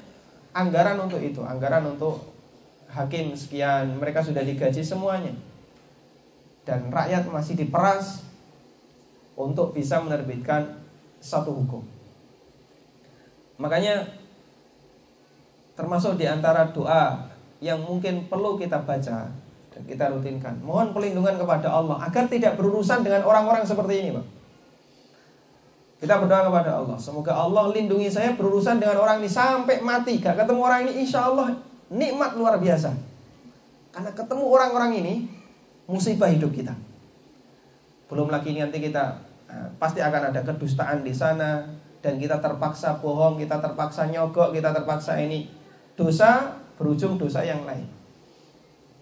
anggaran untuk itu, anggaran untuk hakim sekian, mereka sudah digaji semuanya. Dan rakyat masih diperas untuk bisa menerbitkan satu hukum. Makanya termasuk di antara doa yang mungkin perlu kita baca dan kita rutinkan. Mohon perlindungan kepada Allah agar tidak berurusan dengan orang-orang seperti ini, Pak. Kita berdoa kepada Allah. Semoga Allah lindungi saya berurusan dengan orang ini sampai mati. Gak ketemu orang ini, insya Allah nikmat luar biasa. Karena ketemu orang-orang ini, musibah hidup kita. Belum lagi nanti kita nah, pasti akan ada kedustaan di sana dan kita terpaksa bohong, kita terpaksa nyogok, kita terpaksa ini dosa berujung dosa yang lain.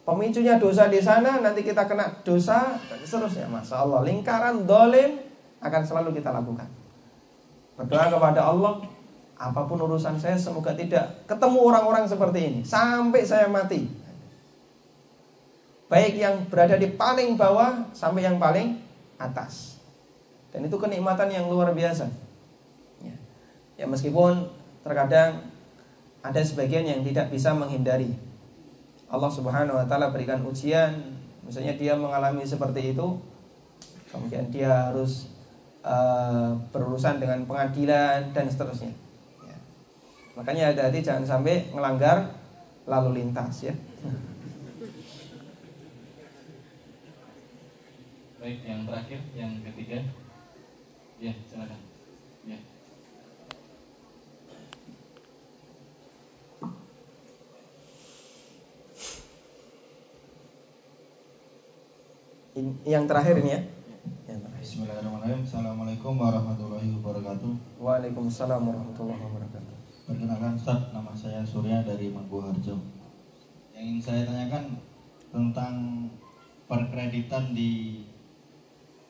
Pemicunya dosa di sana, nanti kita kena dosa dan seterusnya. Masya Allah, lingkaran dolim akan selalu kita lakukan. Berdoa kepada Allah, apa pun urusan saya semoga tidak ketemu orang-orang seperti ini sampai saya mati. Baik yang berada di paling bawah sampai yang paling atas. Dan itu kenikmatan yang luar biasa. Ya, ya meskipun terkadang ada sebagian yang tidak bisa menghindari. Allah Subhanahu wa taala berikan ujian, misalnya dia mengalami seperti itu, kemudian dia harus uh, berurusan dengan pengadilan dan seterusnya. Ya. Makanya hati-hati jangan sampai melanggar lalu lintas ya. Baik, yang terakhir, yang ketiga. Ya, silakan. Yang terakhir ini ya. Bismillahirrahmanirrahim. Assalamualaikum warahmatullahi wabarakatuh. Waalaikumsalam warahmatullahi wabarakatuh. Perkenalkan Ustaz, nama saya Surya dari Manggu Harjo. Yang ingin saya tanyakan tentang perkreditan di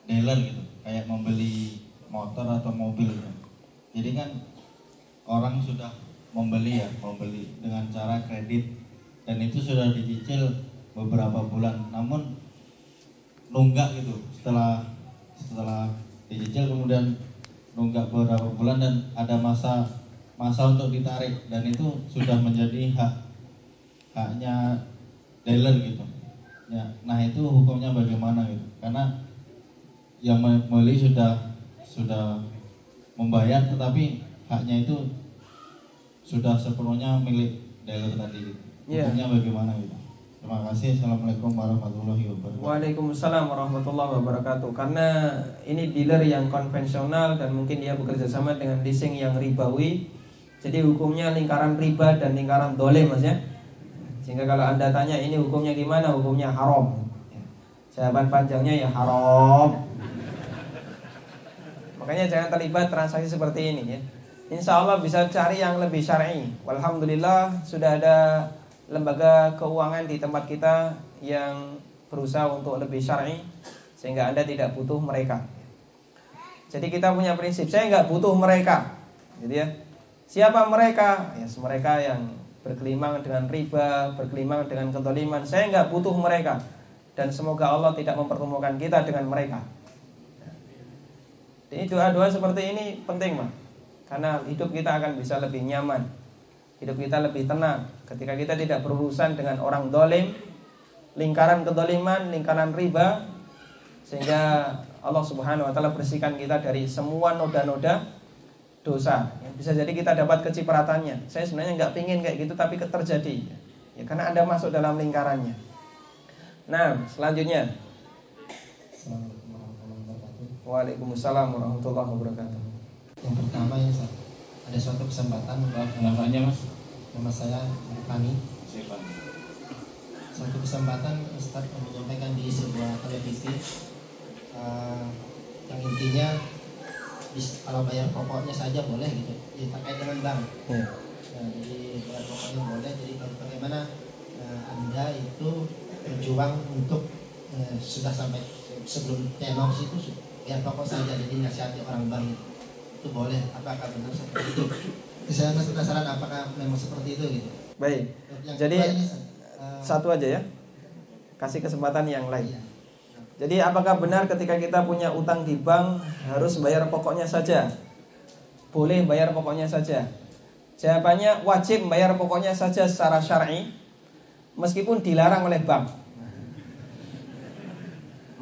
dealer gitu, kayak membeli motor atau mobil. Gitu. Jadi kan orang sudah membeli ya, membeli dengan cara kredit dan itu sudah dicicil beberapa bulan, namun nunggak gitu setelah setelah dicicil kemudian nunggak beberapa bulan dan ada masa masa untuk ditarik dan itu sudah menjadi hak haknya dealer gitu ya nah itu hukumnya bagaimana gitu karena yang membeli sudah sudah membayar tetapi haknya itu sudah sepenuhnya milik dealer tadi gitu. Iya. hukumnya yeah. bagaimana gitu Terima kasih. Assalamualaikum warahmatullahi wabarakatuh. Waalaikumsalam warahmatullahi wabarakatuh. Karena ini dealer yang konvensional dan mungkin dia bekerja sama dengan leasing yang ribawi, Jadi hukumnya lingkaran riba dan lingkaran dolim mas ya. Sehingga kalau anda tanya ini hukumnya gimana? Hukumnya haram. Jawaban panjangnya ya haram. Makanya jangan terlibat transaksi seperti ini ya. Insya Allah bisa cari yang lebih syar'i. Alhamdulillah sudah ada lembaga keuangan di tempat kita yang berusaha untuk lebih syar'i sehingga anda tidak butuh mereka. Jadi kita punya prinsip, saya nggak butuh mereka, gitu ya. Siapa mereka? Ya, mereka yang berkelimang dengan riba, berkelimang dengan ketoliman. Saya nggak butuh mereka. Dan semoga Allah tidak mempertemukan kita dengan mereka. Jadi doa-doa seperti ini penting, Mas. Karena hidup kita akan bisa lebih nyaman. Hidup kita lebih tenang. Ketika kita tidak berurusan dengan orang dolim, lingkaran kedoliman, lingkaran riba, sehingga Allah Subhanahu Wa Taala bersihkan kita dari semua noda-noda dosa. Ya, bisa jadi kita dapat kecipratannya. Saya sebenarnya nggak pingin kayak gitu, tapi terjadi. Ya, karena anda masuk dalam lingkarannya. Nah, selanjutnya. Waalaikumsalam warahmatullahi wabarakatuh. Yang pertama ya, ada suatu kesempatan namanya mas nama saya Fani. Suatu kesempatan Ustaz menyampaikan di sebuah televisi uh, yang intinya kalau bayar pokoknya saja boleh gitu jadi terkait dengan bank ya. nah, jadi bayar pokoknya boleh jadi bagaimana uh, anda itu berjuang untuk uh, sudah sampai sebelum tenor itu bayar pokok saja jadi nasihati orang bank itu boleh apakah benar seperti itu saya masih penasaran apakah memang seperti itu gitu baik yang jadi ini, uh, satu aja ya kasih kesempatan yang lain iya. Jadi apakah benar ketika kita punya utang di bank harus bayar pokoknya saja? Boleh bayar pokoknya saja. Jawabannya wajib bayar pokoknya saja secara syar'i meskipun dilarang oleh bank.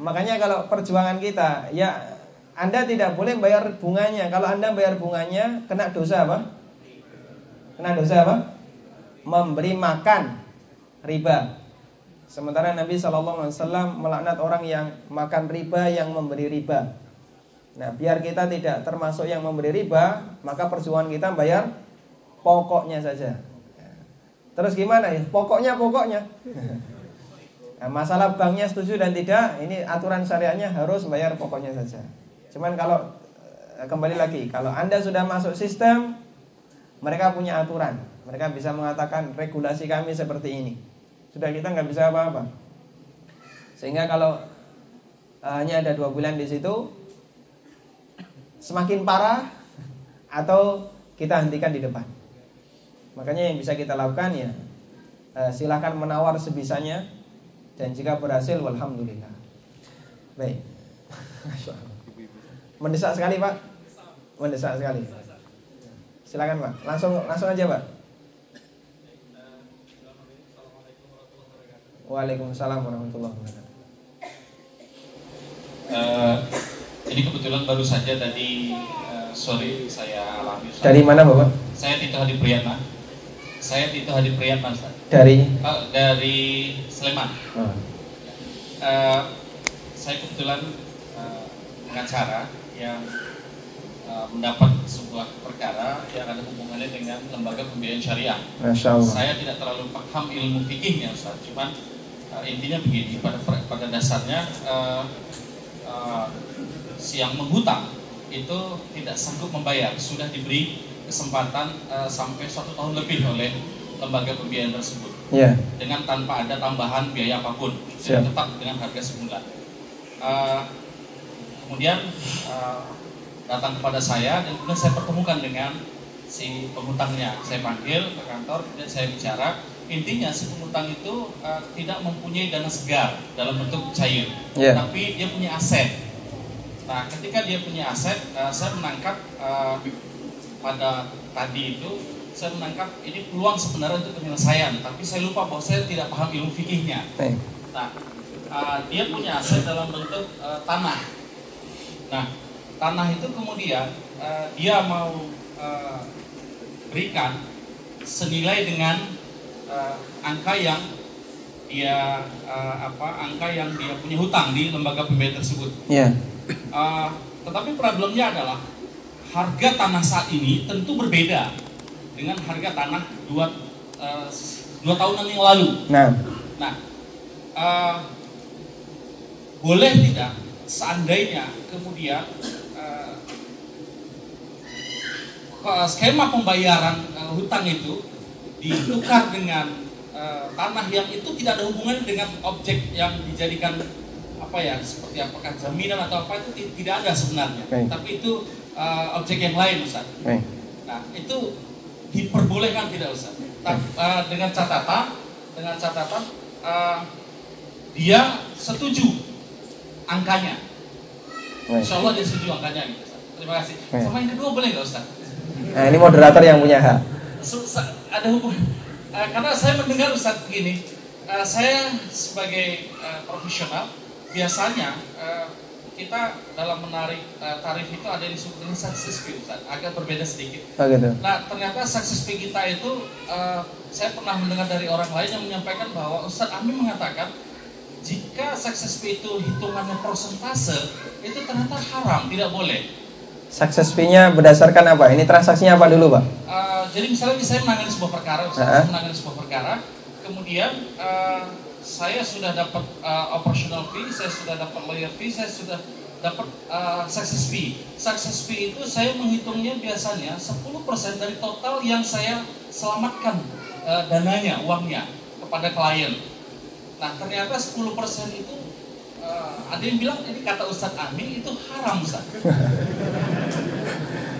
Makanya kalau perjuangan kita ya Anda tidak boleh bayar bunganya. Kalau Anda bayar bunganya kena dosa apa? Kena dosa apa? Memberi makan riba. Sementara Nabi Shallallahu Alaihi Wasallam melaknat orang yang makan riba yang memberi riba. Nah, biar kita tidak termasuk yang memberi riba, maka perjuangan kita bayar pokoknya saja. Terus gimana ya? Pokoknya pokoknya. Nah, masalah banknya setuju dan tidak, ini aturan syariahnya harus bayar pokoknya saja. Cuman kalau eh, kembali lagi, kalau anda sudah masuk sistem, mereka punya aturan. Mereka bisa mengatakan regulasi kami seperti ini sudah kita nggak bisa apa-apa. Sehingga kalau uh, hanya ada dua bulan di situ, semakin parah atau kita hentikan di depan. Makanya yang bisa kita lakukan ya uh, silakan menawar sebisanya dan jika berhasil, walhamdulillah. Baik. Mendesak sekali pak, mendesak sekali. Silakan pak, langsung langsung aja pak. Waalaikumsalam warahmatullahi wabarakatuh. Uh, jadi kebetulan baru saja tadi uh, sore saya alami. Ustaz. Dari mana bapak? Saya Tito Hadi Priyatna. Saya Tito Hadi Priyatna. Ustaz. Dari? Uh, dari Sleman. Oh. Uh, saya kebetulan uh, pengacara yang uh, mendapat sebuah perkara yang ada hubungannya dengan lembaga pembiayaan syariah. Saya tidak terlalu paham ilmu fikihnya Ustaz, cuman uh, intinya begini pada pada dasarnya uh, uh, si yang menghutang itu tidak sanggup membayar sudah diberi kesempatan uh, sampai satu tahun lebih oleh lembaga pembiayaan tersebut yeah. dengan tanpa ada tambahan biaya apa pun yeah. tetap dengan harga semula uh, kemudian uh, datang kepada saya dan kemudian saya pertemukan dengan si penghutangnya saya panggil ke kantor dan saya bicara intinya si pengutang itu uh, tidak mempunyai dana segar dalam bentuk cair, yeah. tapi dia punya aset. Nah, ketika dia punya aset, uh, saya menangkap uh, pada tadi itu saya menangkap ini peluang sebenarnya untuk penyelesaian, tapi saya lupa bahwa saya tidak paham ilmu fikihnya. Nah, uh, dia punya aset dalam bentuk uh, tanah. Nah, tanah itu kemudian uh, dia mau uh, berikan senilai dengan uh, angka yang dia uh, apa angka yang dia punya hutang di lembaga pembiayaan tersebut. Yeah. Uh, tetapi problemnya adalah harga tanah saat ini tentu berbeda dengan harga tanah dua uh, dua tahunan yang lalu. Nah, Nah, uh, boleh tidak seandainya kemudian skema pembayaran uh, hutang itu ditukar dengan uh, tanah yang itu tidak ada hubungannya dengan objek yang dijadikan apa ya seperti apakah jaminan atau apa itu tidak ada sebenarnya, Baik. tapi itu uh, objek yang lain Ustaz. baik. Nah, itu diperbolehkan tidak Ustaz? Ta- uh, dengan catatan, dengan catatan uh, dia setuju angkanya. Insya Allah dia setuju angkanya gitu Ustaz. Terima kasih. Sama yang kedua boleh nggak Ustaz? Nah, ini moderator yang punya hak. Ada hubungan. Uh, karena saya mendengar Ustaz begini, uh, saya sebagai uh, profesional biasanya uh, kita dalam menarik uh, tarif itu ada yang disebut dengan success fee Ustaz, agak berbeda sedikit. Oh gitu. Nah, ternyata success fee kita itu eh, saya pernah mendengar dari orang lain yang menyampaikan bahwa Ustadz Amin mengatakan jika success fee itu hitungannya persentase itu ternyata haram, tidak boleh. Success fee-nya berdasarkan apa? Ini transaksinya apa dulu, Pak? Eh, jadi misalnya saya menangani sebuah perkara, Ah. saya menangani sebuah perkara, kemudian eh, saya sudah dapat eh, operational fee, saya sudah dapat lawyer fee, saya sudah dapat eh, success fee. Success fee itu saya menghitungnya biasanya 10% dari total yang saya selamatkan eh, dananya, uangnya kepada klien. Nah ternyata 10% itu ada yang bilang ini kata Ustadz Amin itu haram Ustadz.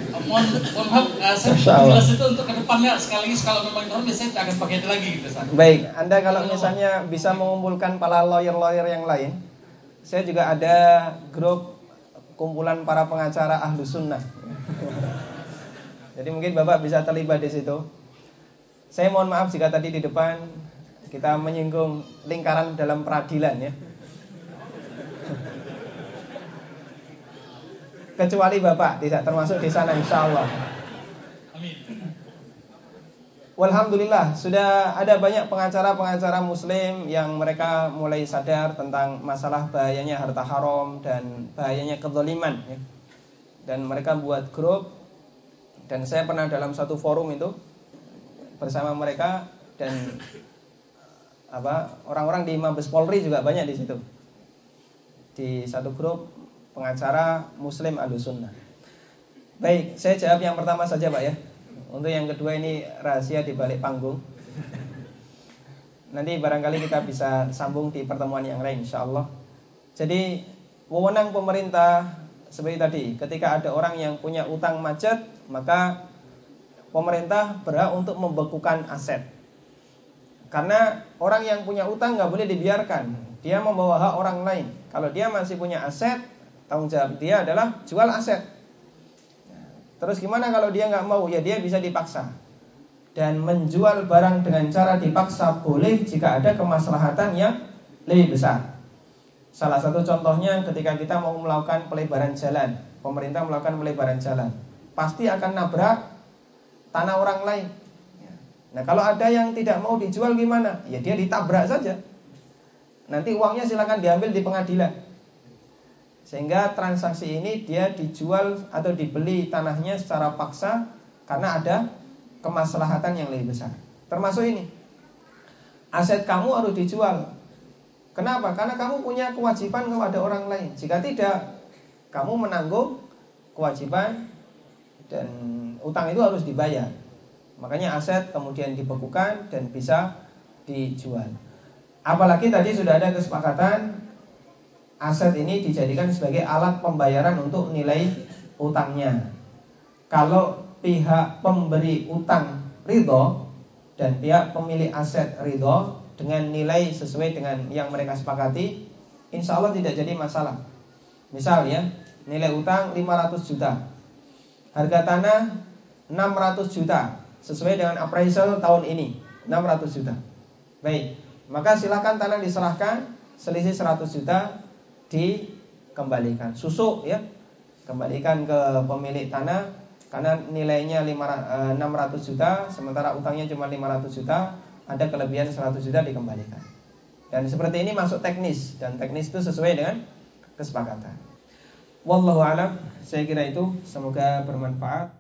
Eh, mohon, mohon maaf, eh, saya jelas itu untuk ke depannya sekali lagi kalau memang itu haram, saya akan pakai itu lagi gitu Ustadz. Baik, Anda kalau misalnya bisa mengumpulkan para lawyer-lawyer yang lain, saya juga ada grup kumpulan para pengacara ahlu sunnah. Jadi mungkin Bapak bisa terlibat di situ. Saya mohon maaf jika tadi di depan kita menyinggung lingkaran dalam peradilan ya. Kecuali Bapak tidak termasuk di sana insya Allah. Amin. Walhamdulillah sudah ada banyak pengacara-pengacara muslim yang mereka mulai sadar tentang masalah bahayanya harta haram dan bahayanya kezaliman ya. Dan mereka buat grup dan saya pernah dalam satu forum itu bersama mereka dan apa orang-orang di Mabes Polri juga banyak di situ. Di satu grup pengacara muslim Ahlussunnah. Baik, saya jawab yang pertama saja, Pak ya. Untuk yang kedua ini rahasia di balik panggung. Nanti barangkali kita bisa sambung di pertemuan yang lain insya Allah. Jadi wewenang pemerintah seperti tadi, ketika ada orang yang punya utang macet, maka pemerintah berhak untuk membekukan aset. Karena orang yang punya utang nggak boleh dibiarkan, dia membawa hak orang lain. Kalau dia masih punya aset, tanggung jawab dia adalah jual aset. Terus gimana kalau dia nggak mau? Ya dia bisa dipaksa. Dan menjual barang dengan cara dipaksa boleh jika ada kemaslahatan yang lebih besar. Salah satu contohnya ketika kita mau melakukan pelebaran jalan, pemerintah melakukan pelebaran jalan, pasti akan nabrak tanah orang lain. Nah kalau ada yang tidak mau dijual gimana? Ya dia ditabrak saja. Nanti uangnya silakan diambil di pengadilan. Sehingga transaksi ini dia dijual atau dibeli tanahnya secara paksa karena ada kemaslahatan yang lebih besar. Termasuk ini. Aset kamu harus dijual. Kenapa? Karena kamu punya kewajiban kepada orang lain. Jika tidak, kamu menanggung kewajiban dan utang itu harus dibayar. Makanya aset kemudian dibekukan dan bisa dijual. Apalagi tadi sudah ada kesepakatan aset ini dijadikan sebagai alat pembayaran untuk nilai utangnya. Kalau pihak pemberi utang ridho dan pihak pemilik aset ridho dengan nilai sesuai dengan yang mereka sepakati, insya Allah tidak jadi masalah. Misal ya, nilai utang 500 juta, harga tanah 600 juta, sesuai dengan appraisal tahun ini 600 juta. Baik, maka silakan tanah diserahkan selisih 100 juta dikembalikan. Susuk ya, kembalikan ke pemilik tanah karena nilainya 500, 600 juta sementara utangnya cuma 500 juta, ada kelebihan 100 juta dikembalikan. Dan seperti ini masuk teknis dan teknis itu sesuai dengan kesepakatan. Wallahu alam, saya kira itu semoga bermanfaat.